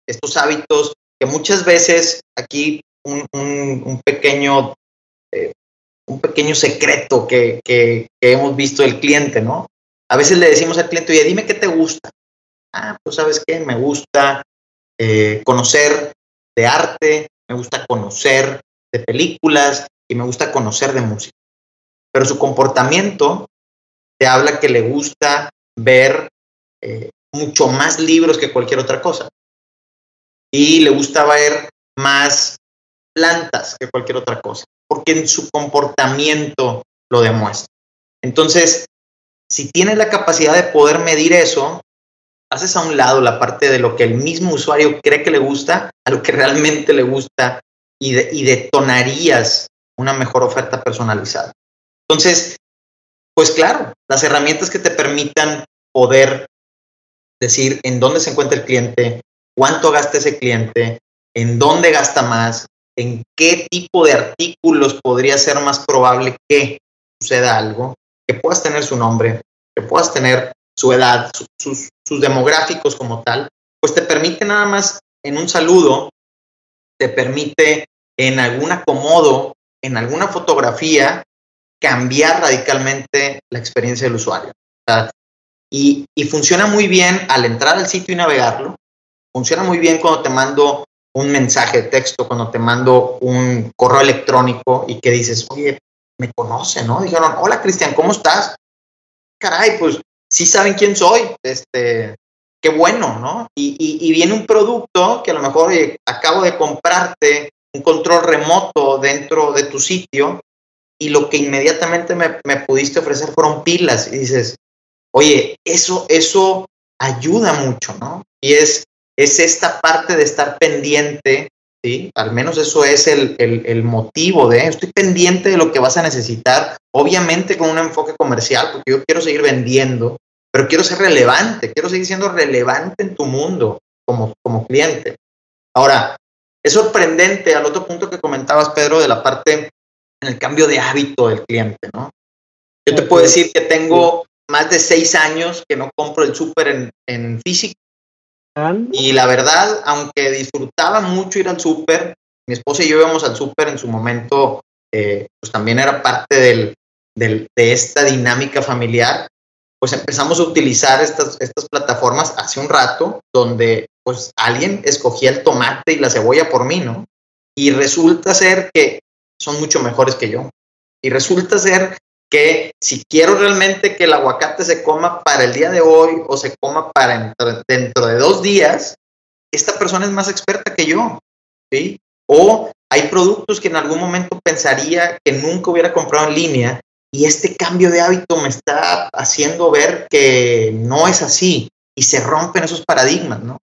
estos hábitos que muchas veces aquí un, un, pequeño eh, un pequeño secreto que, que, hemos visto del cliente, ¿no? A veces le decimos al cliente, oye, dime qué te gusta. Ah, pues sabes qué, me gusta eh, conocer de arte, me gusta conocer de películas, y me gusta conocer de música. Pero su comportamiento te habla que le gusta ver eh, mucho más libros que cualquier otra cosa. Y le gusta ver más plantas que cualquier otra cosa, porque en su comportamiento lo demuestra. Entonces, si tienes la capacidad de poder medir eso, haces a un lado la parte de lo que el mismo usuario cree que le gusta a lo que realmente le gusta y, y detonarías una mejor oferta personalizada. Entonces, pues claro, las herramientas que te permitan poder decir en dónde se encuentra el cliente, cuánto gasta ese cliente, en dónde gasta más, en qué tipo de artículos podría ser más probable que suceda algo, que puedas tener su nombre, que puedas tener su edad, sus, demográficos como tal, pues te permite nada más en un saludo, te permite en algún acomodo en alguna fotografía cambiar radicalmente la experiencia del usuario. y, funciona muy bien al entrar al sitio y navegarlo. Funciona muy bien cuando te mando un mensaje de texto, cuando te mando un correo electrónico y que dices, oye, me conoce, ¿no? Dijeron, hola Cristian, ¿cómo estás? Caray, pues sí saben quién soy, este, qué bueno, ¿no? Y, y, viene un producto que a lo mejor acabo de comprarte un control remoto dentro de tu sitio y lo que inmediatamente me, pudiste ofrecer fueron pilas y dices, oye, eso, eso ayuda mucho, ¿no? Y es, es esta parte de estar pendiente, ¿sí? Al menos eso es el, el, motivo de, estoy pendiente de lo que vas a necesitar, obviamente con un enfoque comercial, porque yo quiero seguir vendiendo, pero quiero ser relevante, quiero seguir siendo relevante en tu mundo como, como cliente. Ahora, es sorprendente al otro punto que comentabas, Pedro, de la parte en el cambio de hábito del cliente, ¿no? Yo te puedo decir que tengo más de seis años que no compro el súper en, físico. Y la verdad, aunque disfrutaba mucho ir al súper, mi esposa y yo íbamos al súper en su momento, eh, pues también era parte del, de esta dinámica familiar, pues empezamos a utilizar estas, estas plataformas hace un rato, donde pues alguien escogía el tomate y la cebolla por mí, ¿no? Y resulta ser que son mucho mejores que yo. Y resulta ser que si quiero realmente que el aguacate se coma para el día de hoy o se coma para dentro de dos días, esta persona es más experta que yo, ¿sí? O hay productos que en algún momento pensaría que nunca hubiera comprado en línea y este cambio de hábito me está haciendo ver que no es así y se rompen esos paradigmas, ¿no?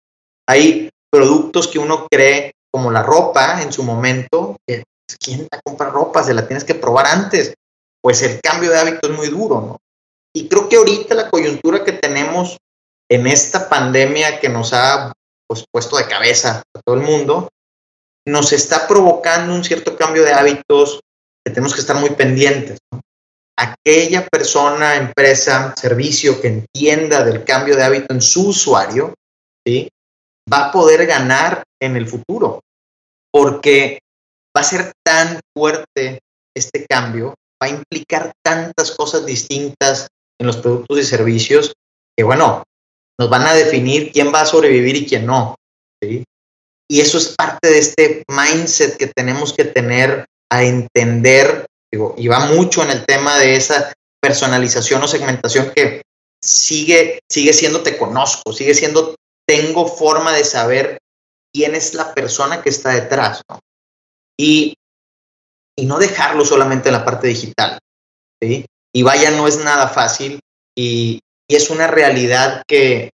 Hay productos que uno cree, como la ropa en su momento, que pues, ¿quién a comprar ropa? Se la tienes que probar antes. Pues el cambio de hábito es muy duro, ¿no? Y creo que ahorita la coyuntura que tenemos en esta pandemia que nos ha pues, puesto de cabeza a todo el mundo, nos está provocando un cierto cambio de hábitos que tenemos que estar muy pendientes. Aquella persona, empresa, servicio que entienda del cambio de hábito en su usuario, ¿sí? va a poder ganar en el futuro, porque va a ser tan fuerte este cambio, va a implicar tantas cosas distintas en los productos y servicios que, bueno, nos van a definir quién va a sobrevivir y quién no. Y eso es parte de este mindset que tenemos que tener a entender, digo, y va mucho en el tema de esa personalización o segmentación que sigue, sigue siendo te conozco, sigue siendo tengo forma de saber quién es la persona que está detrás. Y, y no dejarlo solamente en la parte digital, ¿sí? Y vaya, no es nada fácil y, y es una realidad que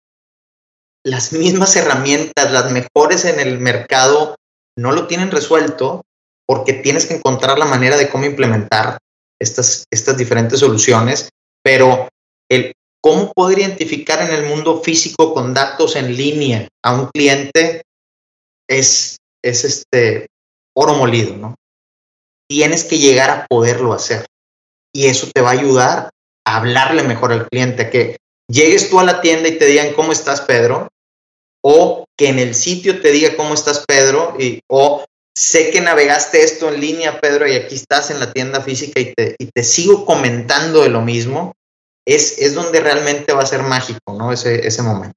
las mismas herramientas, las mejores en el mercado, no lo tienen resuelto porque tienes que encontrar la manera de cómo implementar estas, estas diferentes soluciones, pero el cómo poder identificar en el mundo físico con datos en línea a un cliente es, es este oro molido, ¿no? Tienes que llegar a poderlo hacer y eso te va a ayudar a hablarle mejor al cliente, que llegues tú a la tienda y te digan cómo estás, Pedro, o que en el sitio te diga cómo estás, Pedro, y, o sé que navegaste esto en línea, Pedro, y aquí estás en la tienda física y te, y te sigo comentando de lo mismo, es, es donde realmente va a ser mágico, ¿no? Ese, ese momento.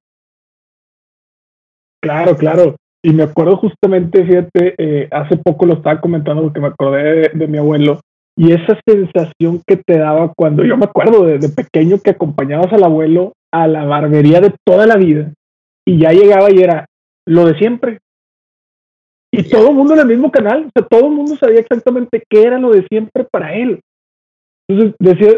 Claro, claro. Y me acuerdo justamente, fíjate, eh, hace poco lo estaba comentando porque me acordé de, de, mi abuelo y esa sensación que te daba cuando yo me acuerdo de, de, pequeño que acompañabas al abuelo a la barbería de toda la vida y ya llegaba y era lo de siempre. Y todo el mundo en el mismo canal, o sea, todo el mundo sabía exactamente qué era lo de siempre para él. Entonces, decía,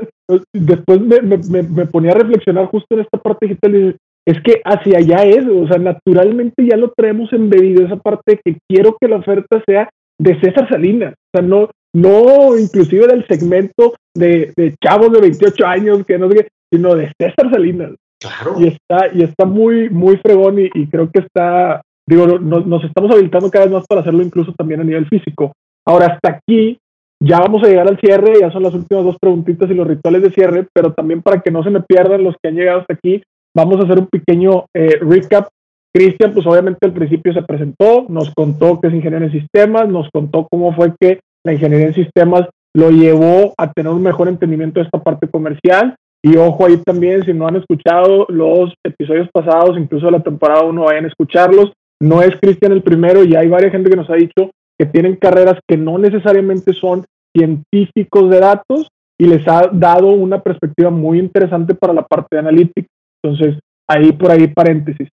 después me, me, me ponía a reflexionar justo en esta parte digital y es que hacia allá es, o sea, naturalmente ya lo traemos embebido, esa parte que quiero que la oferta sea de César Salinas, o sea, no, no inclusive del segmento de, de chavos de 28 años, que no sé qué, sino de César Salinas. Claro. Y está, y está muy, muy fregón y, y creo que está, digo, no, nos estamos habilitando cada vez más para hacerlo incluso también a nivel físico. Ahora, hasta aquí ya vamos a llegar al cierre, ya son las últimas dos preguntitas y los rituales de cierre, pero también para que no se me pierdan los que han llegado hasta aquí, vamos a hacer un pequeño eh, recap. Cristian, pues obviamente al principio se presentó, nos contó que es ingeniero en sistemas, nos contó cómo fue que la ingeniería en sistemas lo llevó a tener un mejor entendimiento de esta parte comercial. Y ojo ahí también, si no han escuchado los episodios pasados, incluso de la temporada 1, vayan a escucharlos. No es Cristian el primero y hay varias gente que nos ha dicho que tienen carreras que no necesariamente son científicos de datos y les ha dado una perspectiva muy interesante para la parte de analítica. Entonces, ahí por ahí paréntesis.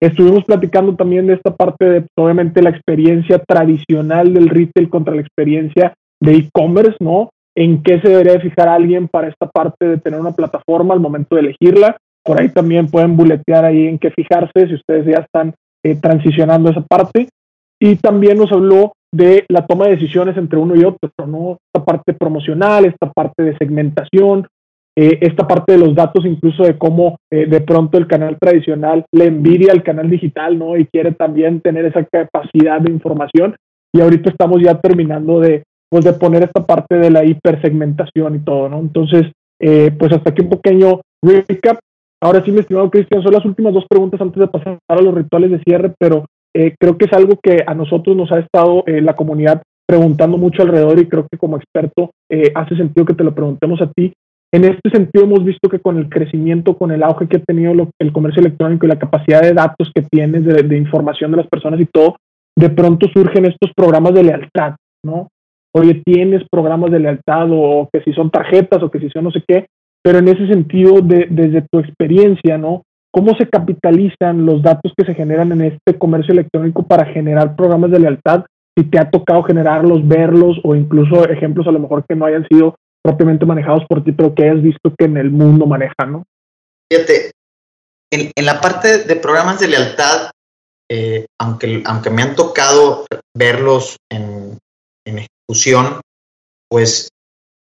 Estuvimos platicando también de esta parte de, obviamente, la experiencia tradicional del retail contra la experiencia de e-commerce, ¿no? En qué se debería fijar alguien para esta parte de tener una plataforma al momento de elegirla. Por ahí también pueden buletear ahí en qué fijarse si ustedes ya están eh, transicionando esa parte. Y también nos habló de la toma de decisiones entre uno y otro, ¿no? Esta parte promocional, esta parte de segmentación, eh, esta parte de los datos, incluso de cómo eh, de pronto el canal tradicional le envidia al canal digital, ¿no? Y quiere también tener esa capacidad de información. Y ahorita estamos ya terminando de, pues, de poner esta parte de la hipersegmentación y todo, ¿no? Entonces, eh, pues hasta aquí un pequeño recap. Ahora sí, mi estimado Cristian, son las últimas dos preguntas antes de pasar a los rituales de cierre, pero eh, creo que es algo que a nosotros nos ha estado eh, la comunidad preguntando mucho alrededor y creo que como experto eh, hace sentido que te lo preguntemos a ti. En este sentido hemos visto que con el crecimiento, con el auge que ha tenido el comercio electrónico y la capacidad de datos que tienes, de, de, información de las personas y todo, de pronto surgen estos programas de lealtad, ¿no? Oye, tienes programas de lealtad o que si son tarjetas o que si son no sé qué, pero en ese sentido, de, desde tu experiencia, ¿no? ¿Cómo se capitalizan los datos que se generan en este comercio electrónico para generar programas de lealtad? Si te ha tocado generarlos, verlos o incluso ejemplos a lo mejor que no hayan sido propiamente manejados por ti, pero que hayas visto que en el mundo manejan, ¿no? Fíjate, en, la parte de programas de lealtad, eh, aunque, aunque me han tocado verlos en, en ejecución, pues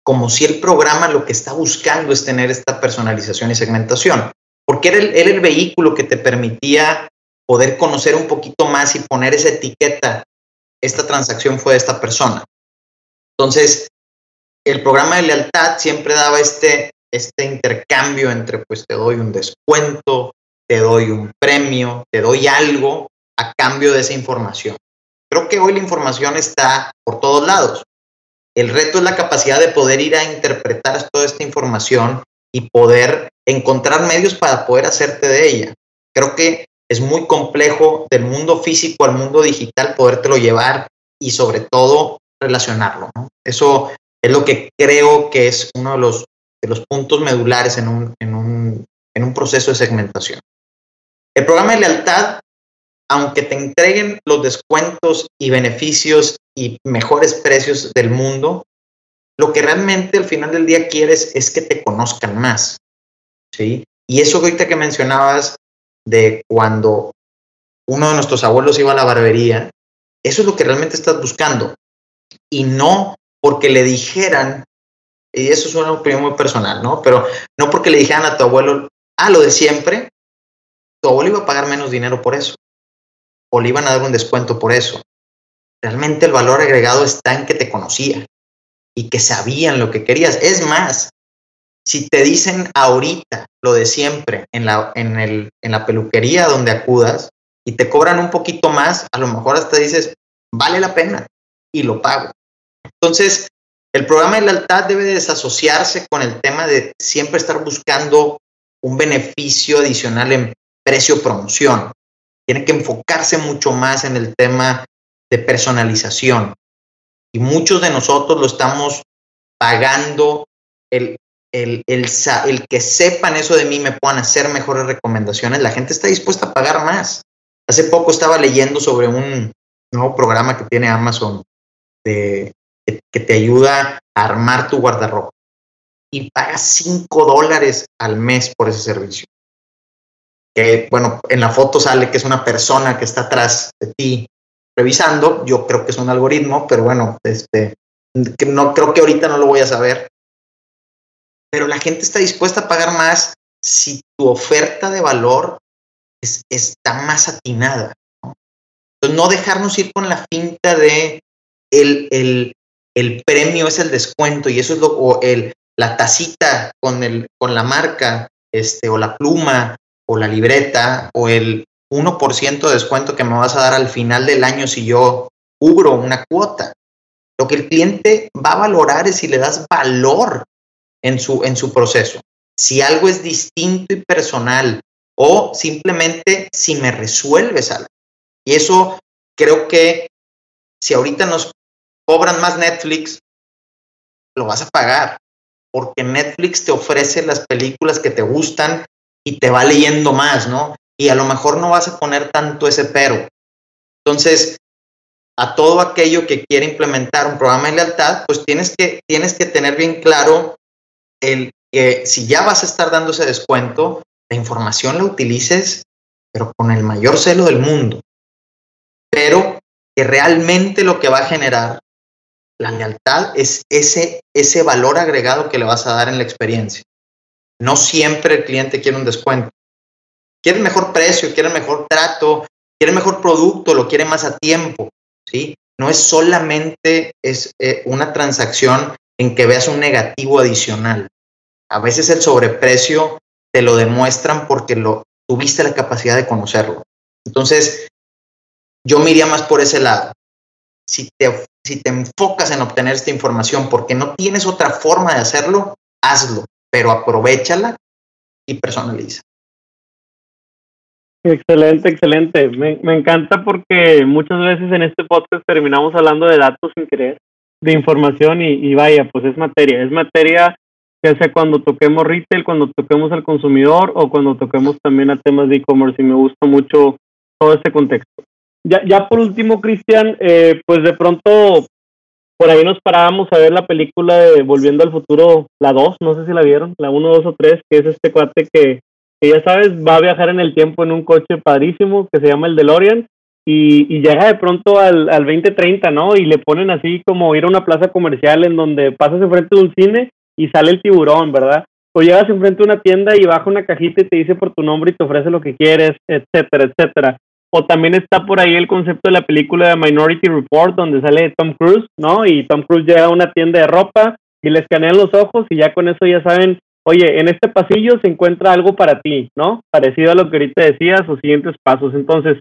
como si el programa lo que está buscando es tener esta personalización y segmentación, porque era el, era el vehículo que te permitía poder conocer un poquito más y poner esa etiqueta, esta transacción fue de esta persona. Entonces, el programa de lealtad siempre daba este, este intercambio entre, pues te doy un descuento, te doy un premio, te doy algo a cambio de esa información. Creo que hoy la información está por todos lados. El reto es la capacidad de poder ir a interpretar toda esta información y poder encontrar medios para poder hacerte de ella. Creo que es muy complejo del mundo físico al mundo digital podértelo llevar y sobre todo relacionarlo. Eso es lo que creo que es uno de los, de los puntos medulares en un, en un, en un proceso de segmentación. El programa de lealtad, aunque te entreguen los descuentos y beneficios y mejores precios del mundo, lo que realmente al final del día quieres es que te conozcan más. ¿sí? Y eso ahorita que mencionabas de cuando uno de nuestros abuelos iba a la barbería, eso es lo que realmente estás buscando. Y no porque le dijeran, y eso es una opinión muy personal, ¿no? Pero no porque le dijeran a tu abuelo, ah, lo de siempre, tu abuelo iba a pagar menos dinero por eso. O le iban a dar un descuento por eso. Realmente el valor agregado está en que te conocía y que sabían lo que querías. Es más, si te dicen ahorita lo de siempre en la, en, el, en la peluquería donde acudas y te cobran un poquito más, a lo mejor hasta dices, vale la pena y lo pago. Entonces, el programa de lealtad debe desasociarse con el tema de siempre estar buscando un beneficio adicional en precio promoción. Tiene que enfocarse mucho más en el tema de personalización. Y muchos de nosotros lo estamos pagando el, el, el, el, que sepan eso de mí, me puedan hacer mejores recomendaciones. La gente está dispuesta a pagar más. Hace poco estaba leyendo sobre un nuevo programa que tiene Amazon de, que, te ayuda a armar tu guardarropa y pagas 5 dólares al mes por ese servicio. Que bueno, en la foto sale que es una persona que está atrás de ti revisando. Yo creo que es un algoritmo, pero bueno, este, no creo que ahorita no lo voy a saber. Pero la gente está dispuesta a pagar más si tu oferta de valor es, está más atinada. Entonces, no dejarnos ir con la finta de el, el, el premio es el descuento y eso es lo, o el, la tacita con, el, con la marca, este, o la pluma, o la libreta, o el 1% de descuento que me vas a dar al final del año si yo cubro una cuota. Lo que el cliente va a valorar es si le das valor en su, en su proceso. Si algo es distinto y personal o simplemente si me resuelves algo. Y eso creo que si ahorita nos cobran más Netflix, lo vas a pagar, porque Netflix te ofrece las películas que te gustan y te va leyendo más, ¿no? Y a lo mejor no vas a poner tanto ese pero. Entonces, a todo aquello que quiere implementar un programa de lealtad, pues tienes que, tienes que tener bien claro el que si ya vas a estar dando ese descuento, la información la utilices, pero con el mayor celo del mundo. Pero que realmente lo que va a generar la lealtad es ese, ese valor agregado que le vas a dar en la experiencia. No siempre el cliente quiere un descuento. Quiere mejor precio, quiere mejor trato, quiere mejor producto, lo quiere más a tiempo. ¿sí? No es solamente es, eh, una transacción en que veas un negativo adicional. A veces el sobreprecio te lo demuestran porque lo, tuviste la capacidad de conocerlo. Entonces, yo me iría más por ese lado. Si te si te enfocas en obtener esta información porque no tienes otra forma de hacerlo, hazlo, pero aprovechala y personaliza. Excelente, excelente. Me, me, encanta porque muchas veces en este podcast terminamos hablando de datos sin querer, de información y, y vaya, pues es materia. Es materia que sea cuando toquemos retail, cuando toquemos al consumidor o cuando toquemos también a temas de e-commerce y me gusta mucho todo este contexto. Ya, ya por último, Cristian, eh, pues de pronto por ahí nos parábamos a ver la película de Volviendo al Futuro, la 2, no sé si la vieron, la 1, 2 o 3, que es este cuate que, que, ya sabes, va a viajar en el tiempo en un coche padrísimo que se llama el DeLorean y, y llega de pronto al, al 2030, ¿no? Y le ponen así como ir a una plaza comercial en donde pasas enfrente de un cine y sale el tiburón, ¿verdad? O llegas enfrente de una tienda y baja una cajita y te dice por tu nombre y te ofrece lo que quieres, etcétera, etcétera. O también está por ahí el concepto de la película de Minority Report, donde sale Tom Cruise, ¿no? Y Tom Cruise llega a una tienda de ropa y le escanean los ojos y ya con eso ya saben, oye, en este pasillo se encuentra algo para ti, ¿no? Parecido a lo que ahorita decías, o siguientes pasos. Entonces,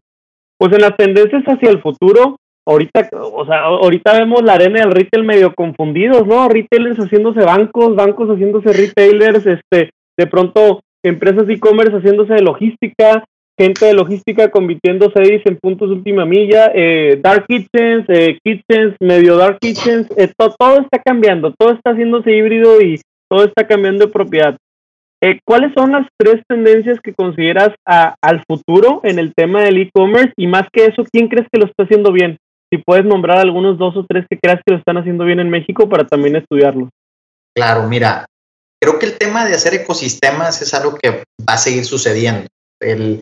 pues en las tendencias hacia el futuro, ahorita, o sea, ahorita vemos la arena del retail medio confundidos, ¿no? Retailers haciéndose bancos, bancos haciéndose retailers, este, de pronto empresas e-commerce haciéndose de logística, gente de logística convirtiéndose en puntos última milla, eh, dark kitchens, eh, kitchens, medio dark kitchens, eh, todo está cambiando, todo está haciéndose híbrido y todo está cambiando de propiedad. eh, ¿cuáles son las tres tendencias que consideras al futuro en el tema del e-commerce? Y más que eso, ¿quién crees que lo está haciendo bien? Si puedes nombrar algunos dos o tres que creas que lo están haciendo bien en México para también estudiarlo. Claro, mira, creo que el tema de hacer ecosistemas es algo que va a seguir sucediendo. El,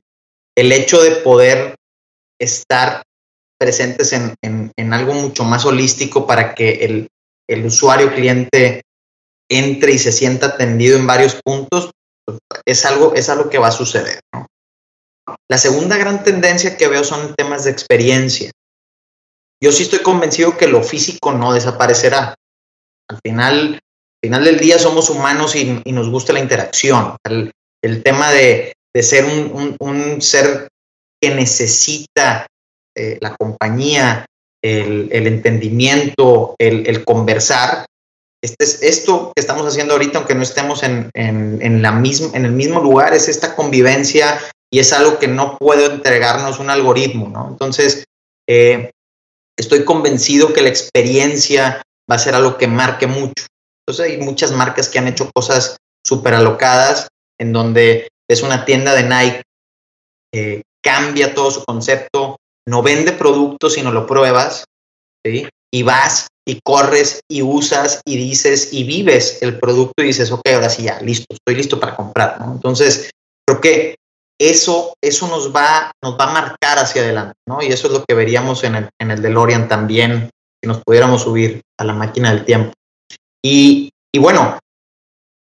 el hecho de poder estar presentes en, en, algo mucho más holístico para que el, el, usuario cliente entre y se sienta atendido en varios puntos, es algo, es algo que va a suceder. La segunda gran tendencia que veo son temas de experiencia. Yo sí estoy convencido que lo físico no desaparecerá. Al final, al final del día somos humanos y, y nos gusta la interacción. El, el tema de, de ser un, un, ser que necesita eh, la compañía, el, el entendimiento, el, el, conversar. Este es, esto que estamos haciendo ahorita, aunque no estemos en, en, la en el mismo lugar, es esta convivencia y es algo que no puede entregarnos un algoritmo, ¿no? Entonces, eh, estoy convencido que la experiencia va a ser algo que marque mucho. Entonces, hay muchas marcas que han hecho cosas súper alocadas, en donde es una tienda de Nike, cambia todo su concepto, no vende productos, sino lo pruebas. Y vas y corres y usas y dices y vives el producto y dices, ok, ahora sí ya, listo, estoy listo para comprar. Entonces, creo que eso, eso nos, va, nos va a marcar hacia adelante, ¿no? Y eso es lo que veríamos en el, en el DeLorean también, si nos pudiéramos subir a la máquina del tiempo. Y, y bueno,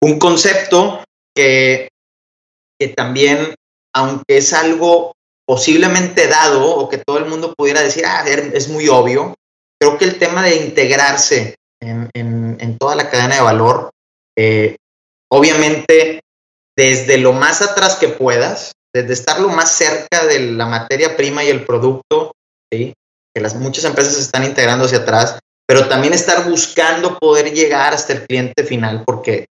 un concepto que, que también, aunque es algo posiblemente dado o que todo el mundo pudiera decir, ah, es muy obvio, creo que el tema de integrarse en, en, toda la cadena de valor, eh, obviamente desde lo más atrás que puedas, desde estar lo más cerca de la materia prima y el producto, ¿sí? que las muchas empresas están integrando hacia atrás, pero también estar buscando poder llegar hasta el cliente final, porque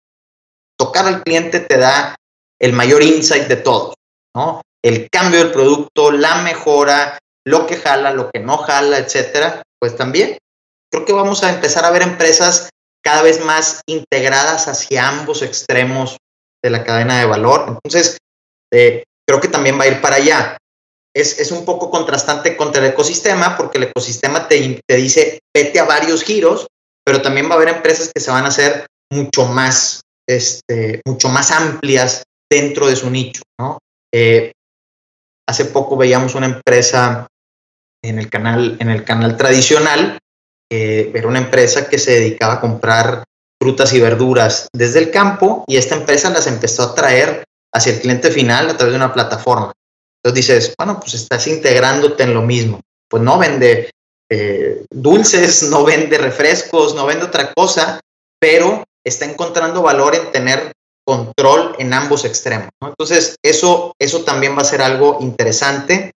tocar al cliente te da el mayor insight de todos, ¿no? el cambio del producto, la mejora, lo que jala, lo que no jala, etcétera, pues también creo que vamos a empezar a ver empresas cada vez más integradas hacia ambos extremos de la cadena de valor. Entonces, eh, creo que también va a ir para allá. Es, es, un poco contrastante contra el ecosistema, porque el ecosistema te, te dice, vete a varios giros, pero también va a haber empresas que se van a hacer mucho más, este, mucho más amplias dentro de su nicho, ¿no? Eh, Hace poco veíamos una empresa en el canal, en el canal tradicional, eh, era una empresa que se dedicaba a comprar frutas y verduras desde el campo y esta empresa las empezó a traer hacia el cliente final a través de una plataforma. Entonces dices, bueno, pues estás integrándote en lo mismo. Pues no vende eh, dulces, no vende refrescos, no vende otra cosa, pero está encontrando valor en tener control en ambos extremos. Entonces, eso, eso también va a ser algo interesante.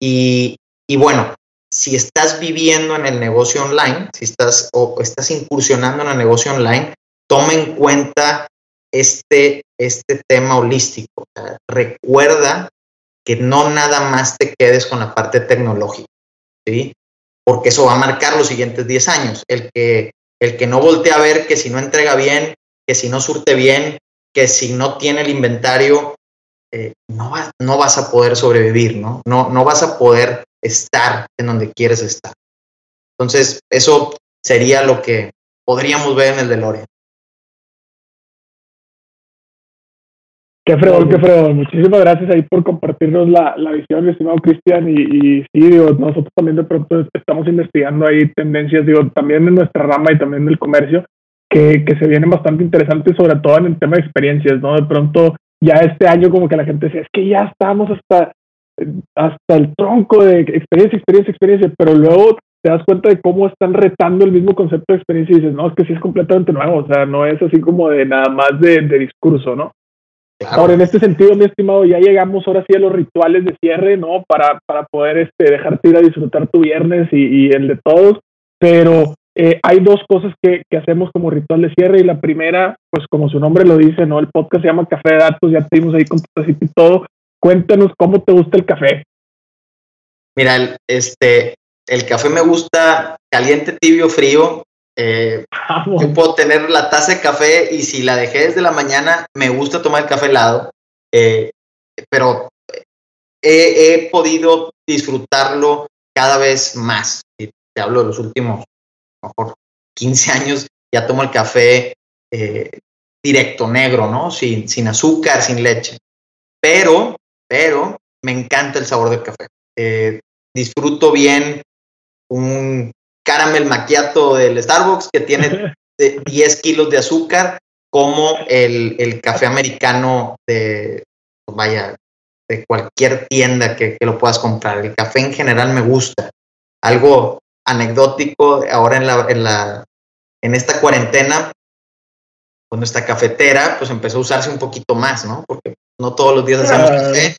Y, y, bueno, si estás viviendo en el negocio online, si estás o estás incursionando en el negocio online, toma en cuenta este, este tema holístico. recuerda que no nada más te quedes con la parte tecnológica, ¿sí? Porque eso va a marcar los siguientes 10 años. El que, el que no voltea a ver que si no entrega bien, que si no surte bien, que si no tiene el inventario, eh, no, no vas a poder sobrevivir, ¿no? ¿no? No vas a poder estar en donde quieres estar. Entonces, eso sería lo que podríamos ver en el DeLorean. Qué fregón, qué fregón. Muchísimas gracias ahí por compartirnos la, la visión, mi estimado Cristian. Y, y, sí, digo, nosotros también de pronto estamos investigando ahí tendencias, digo, también en nuestra rama y también en el comercio que, que se vienen bastante interesantes, sobre todo en el tema de experiencias, ¿no? De pronto, ya este año como que la gente decía, es que ya estamos hasta, hasta el tronco de experiencia, experiencia, experiencia, pero luego te das cuenta de cómo están retando el mismo concepto de experiencia y dices, no, es que sí es completamente nuevo, o sea, no es así como de nada más de, de discurso, ¿no? Claro. Ahora, en este sentido, mi estimado, ya llegamos ahora sí a los rituales de cierre, ¿no? Para, para poder este, dejarte ir a disfrutar tu viernes y, y el de todos, pero eh, hay dos cosas que, que, hacemos como ritual de cierre y la primera, pues como su nombre lo dice, ¿no? El podcast se llama Café de Datos, ya tenemos ahí con tu y todo. Cuéntanos cómo te gusta el café. Mira, este, el café me gusta caliente, tibio, frío. Eh, yo puedo tener la taza de café y si la dejé desde la mañana, me gusta tomar el café helado, eh, pero he, podido disfrutarlo cada vez más. Te hablo de los últimos, mejor 15 años, ya tomo el café eh, directo, negro, ¿no? Sin, sin azúcar, sin leche. Pero, pero, me encanta el sabor del café. Eh, disfruto bien un caramel macchiato del Starbucks que tiene 10 kilos de azúcar, como el, el café americano de, vaya, de cualquier tienda que, que, lo puedas comprar. El café en general me gusta. Algo anecdótico, ahora en la, en la, en esta cuarentena, cuando esta cafetera, pues empezó a usarse un poquito más, ¿no? Porque no todos los días hacemos café.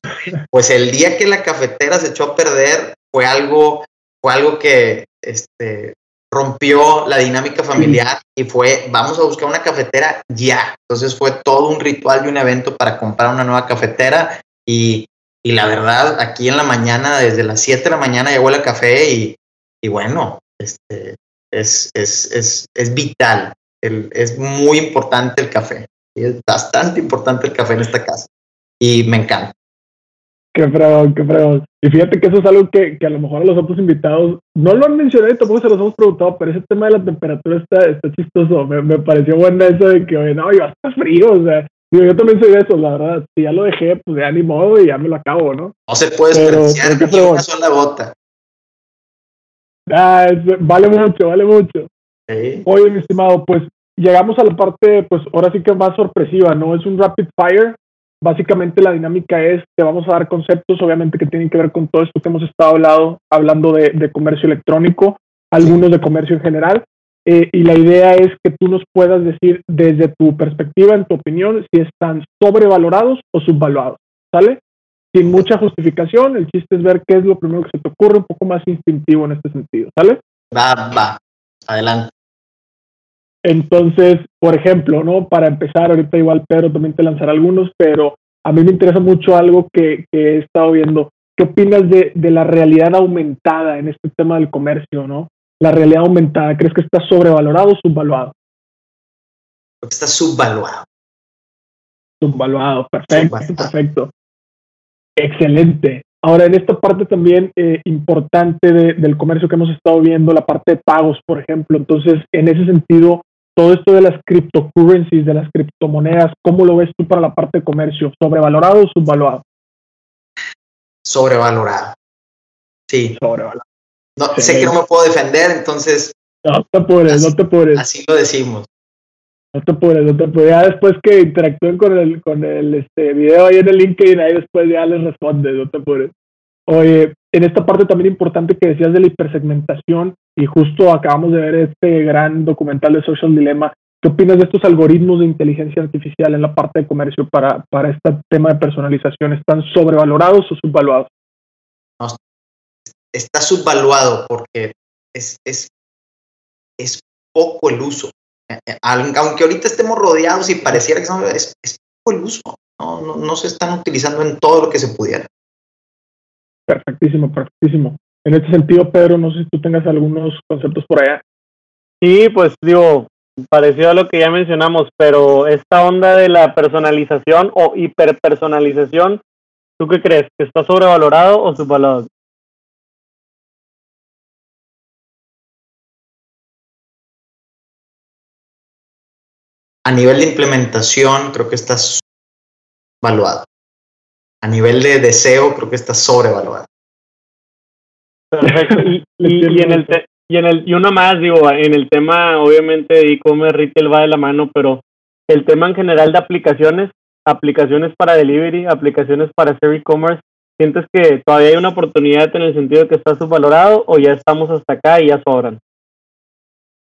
Pues el día que la cafetera se echó a perder fue algo, fue algo que este, rompió la dinámica familiar y fue, vamos a buscar una cafetera ya. Entonces fue todo un ritual y un evento para comprar una nueva cafetera y, y la verdad, aquí en la mañana, desde las 7 de la mañana llegó el café y, y bueno, este, es, es, es, es vital, el, es muy importante el café. Es bastante importante el café en esta casa y me encanta. Qué fregón, qué fregón. Y fíjate que eso es algo que, que, a lo mejor a los otros invitados no lo han mencionado y tampoco se los hemos preguntado, pero ese tema de la temperatura está, está chistoso. Me, me pareció bueno eso de que, oye, no, iba a estar frío, o sea, yo también soy de eso, la verdad. Si ya lo dejé, pues ya ni modo y ya me lo acabo, ¿no? No se puede desperdiciar ni una sola gota. Ah, vale mucho, vale mucho. Oye, mi estimado, pues llegamos a la parte, pues ahora sí que más sorpresiva, ¿no? Es un rapid fire. Básicamente la dinámica es, te vamos a dar conceptos, obviamente, que tienen que ver con todo esto que hemos estado hablado, hablando de, de comercio electrónico, algunos de comercio en general, eh, y la idea es que tú nos puedas decir desde tu perspectiva, en tu opinión, si están sobrevalorados o subvaluados, ¿sale? Sin mucha justificación, el chiste es ver qué es lo primero que se te ocurre, un poco más instintivo en este sentido, ¿sale? Va, va, adelante. Entonces, por ejemplo, ¿no? Para empezar, ahorita igual Pedro también te lanzará algunos, pero a mí me interesa mucho algo que, que he estado viendo. ¿Qué opinas de, de la realidad aumentada en este tema del comercio, ¿no? la realidad aumentada? ¿Crees que está sobrevalorado o subvaluado? Creo que está subvaluado. Subvaluado, perfecto, perfecto. Excelente. Ahora, en esta parte también eh, importante del comercio que hemos estado viendo, la parte de pagos, por ejemplo. Entonces, en ese sentido, todo esto de las cryptocurrencies, de las criptomonedas, ¿cómo lo ves tú para la parte de comercio? ¿Sobrevalorado o subvaluado? Sobrevalorado. Sí. Sobrevalorado. No, sé que no me puedo defender, entonces. No te apures, no te apures. Así lo decimos. No te apures, no te. Ya después que interactúen con el, con el este, video ahí en el LinkedIn, ahí después ya les respondes, no te apures. Oye, en esta parte también importante que decías de la hipersegmentación, y justo acabamos de ver este gran documental de Social Dilemma. ¿Qué opinas de estos algoritmos de inteligencia artificial en la parte de comercio para, para este tema de personalización? ¿Están sobrevalorados o subvaluados? está subvaluado porque es, es, es poco el uso. Eh, eh, aunque ahorita estemos rodeados y pareciera que es, es poco el uso. No, no, no se están utilizando en todo lo que se pudiera. Perfectísimo, perfectísimo. En este sentido, Pedro, no sé si tú tengas algunos conceptos por allá. Sí, pues digo, parecido a lo que ya mencionamos, pero esta onda de la personalización o hiperpersonalización, ¿tú qué crees? ¿Que está sobrevalorado o subvalorado? A nivel de implementación, creo que está evaluado. A nivel de deseo, creo que está sobrevaluado. Perfecto. Y, y, en el y en el y una más digo, en el tema obviamente de e-commerce retail va de la mano, pero el tema en general de aplicaciones, aplicaciones para delivery, aplicaciones para hacer e-commerce, ¿sientes que todavía hay una oportunidad en el sentido de que está subvalorado o ya estamos hasta acá y ya sobran?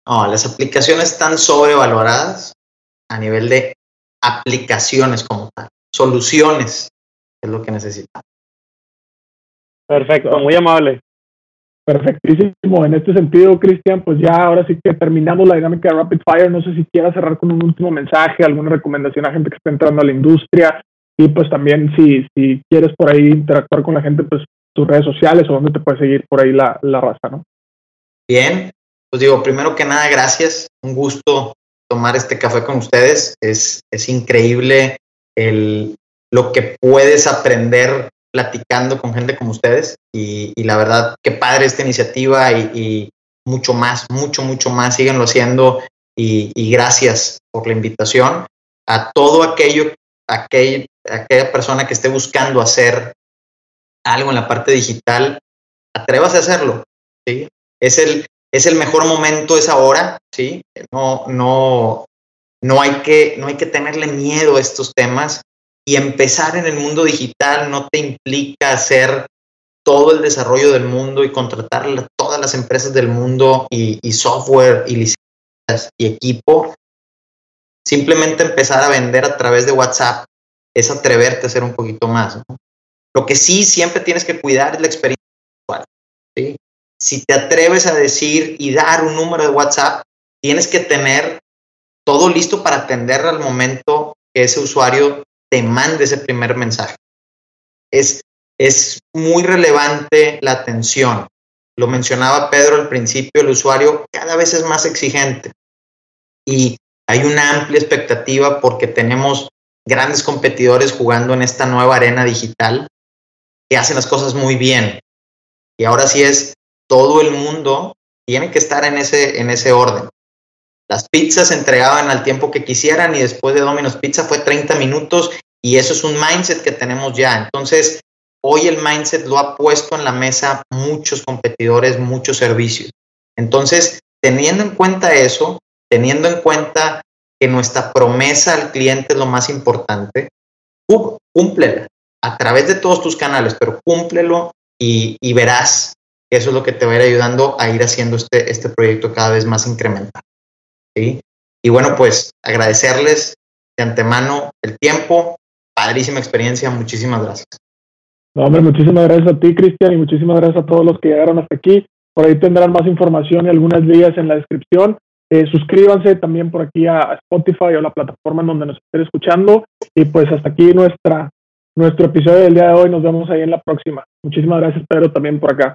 No, las aplicaciones están sobrevaloradas a nivel de aplicaciones como tal, soluciones, es lo que necesitamos. Perfecto, muy amable. Perfectísimo. En este sentido, Cristian, pues ya ahora sí que terminamos la dinámica de Rapid Fire. No sé si quieras cerrar con un último mensaje, alguna recomendación a gente que está entrando a la industria y pues también si, si quieres por ahí interactuar con la gente, pues tus redes sociales o dónde te puede seguir por ahí la, la raza, ¿no? Bien, pues digo, primero que nada, gracias. Un gusto tomar este café con ustedes. Es, es increíble el, lo que puedes aprender platicando con gente como ustedes. Y, la verdad, qué padre esta iniciativa y, mucho más, mucho, mucho más. Síguenlo haciendo y, y gracias por la invitación. A todo aquello, aquel, aquella persona que esté buscando hacer algo en la parte digital, atrévase a hacerlo. ¿sí? Es, el, es el mejor momento, es ahora. ¿sí? No, no, no, hay que, no hay que tenerle miedo a estos temas y empezar en el mundo digital no te implica hacer todo el desarrollo del mundo y contratar a todas las empresas del mundo y, software y licencias y equipo. Simplemente empezar a vender a través de WhatsApp es atreverte a hacer un poquito más. Lo que sí siempre tienes que cuidar es la experiencia Si te atreves a decir y dar un número de WhatsApp, tienes que tener todo listo para atender al momento que ese usuario te mande ese primer mensaje. Es, es muy relevante la atención. Lo mencionaba Pedro al principio, el usuario cada vez es más exigente y hay una amplia expectativa porque tenemos grandes competidores jugando en esta nueva arena digital que hacen las cosas muy bien. Y ahora sí es todo el mundo tiene que estar en ese, en ese orden. Las pizzas se entregaban al tiempo que quisieran y después de Domino's Pizza fue 30 minutos y eso es un mindset que tenemos ya. Entonces, hoy el mindset lo ha puesto en la mesa muchos competidores, muchos servicios. Entonces, teniendo en cuenta eso, teniendo en cuenta que nuestra promesa al cliente es lo más importante, cúmplela a través de todos tus canales, pero cúmplelo y, verás eso es lo que te va a ir ayudando a ir haciendo este, este proyecto cada vez más incremental. Y bueno, pues agradecerles de antemano el tiempo, padrísima experiencia, muchísimas gracias. No, hombre, muchísimas gracias a ti, Cristian, y muchísimas gracias a todos los que llegaron hasta aquí. Por ahí tendrán más información y algunas vías en la descripción. Eh, suscríbanse también por aquí a Spotify o la plataforma en donde nos estén escuchando. Y pues hasta aquí nuestra, nuestro episodio del día de hoy. Nos vemos ahí en la próxima. Muchísimas gracias, Pedro, también por acá.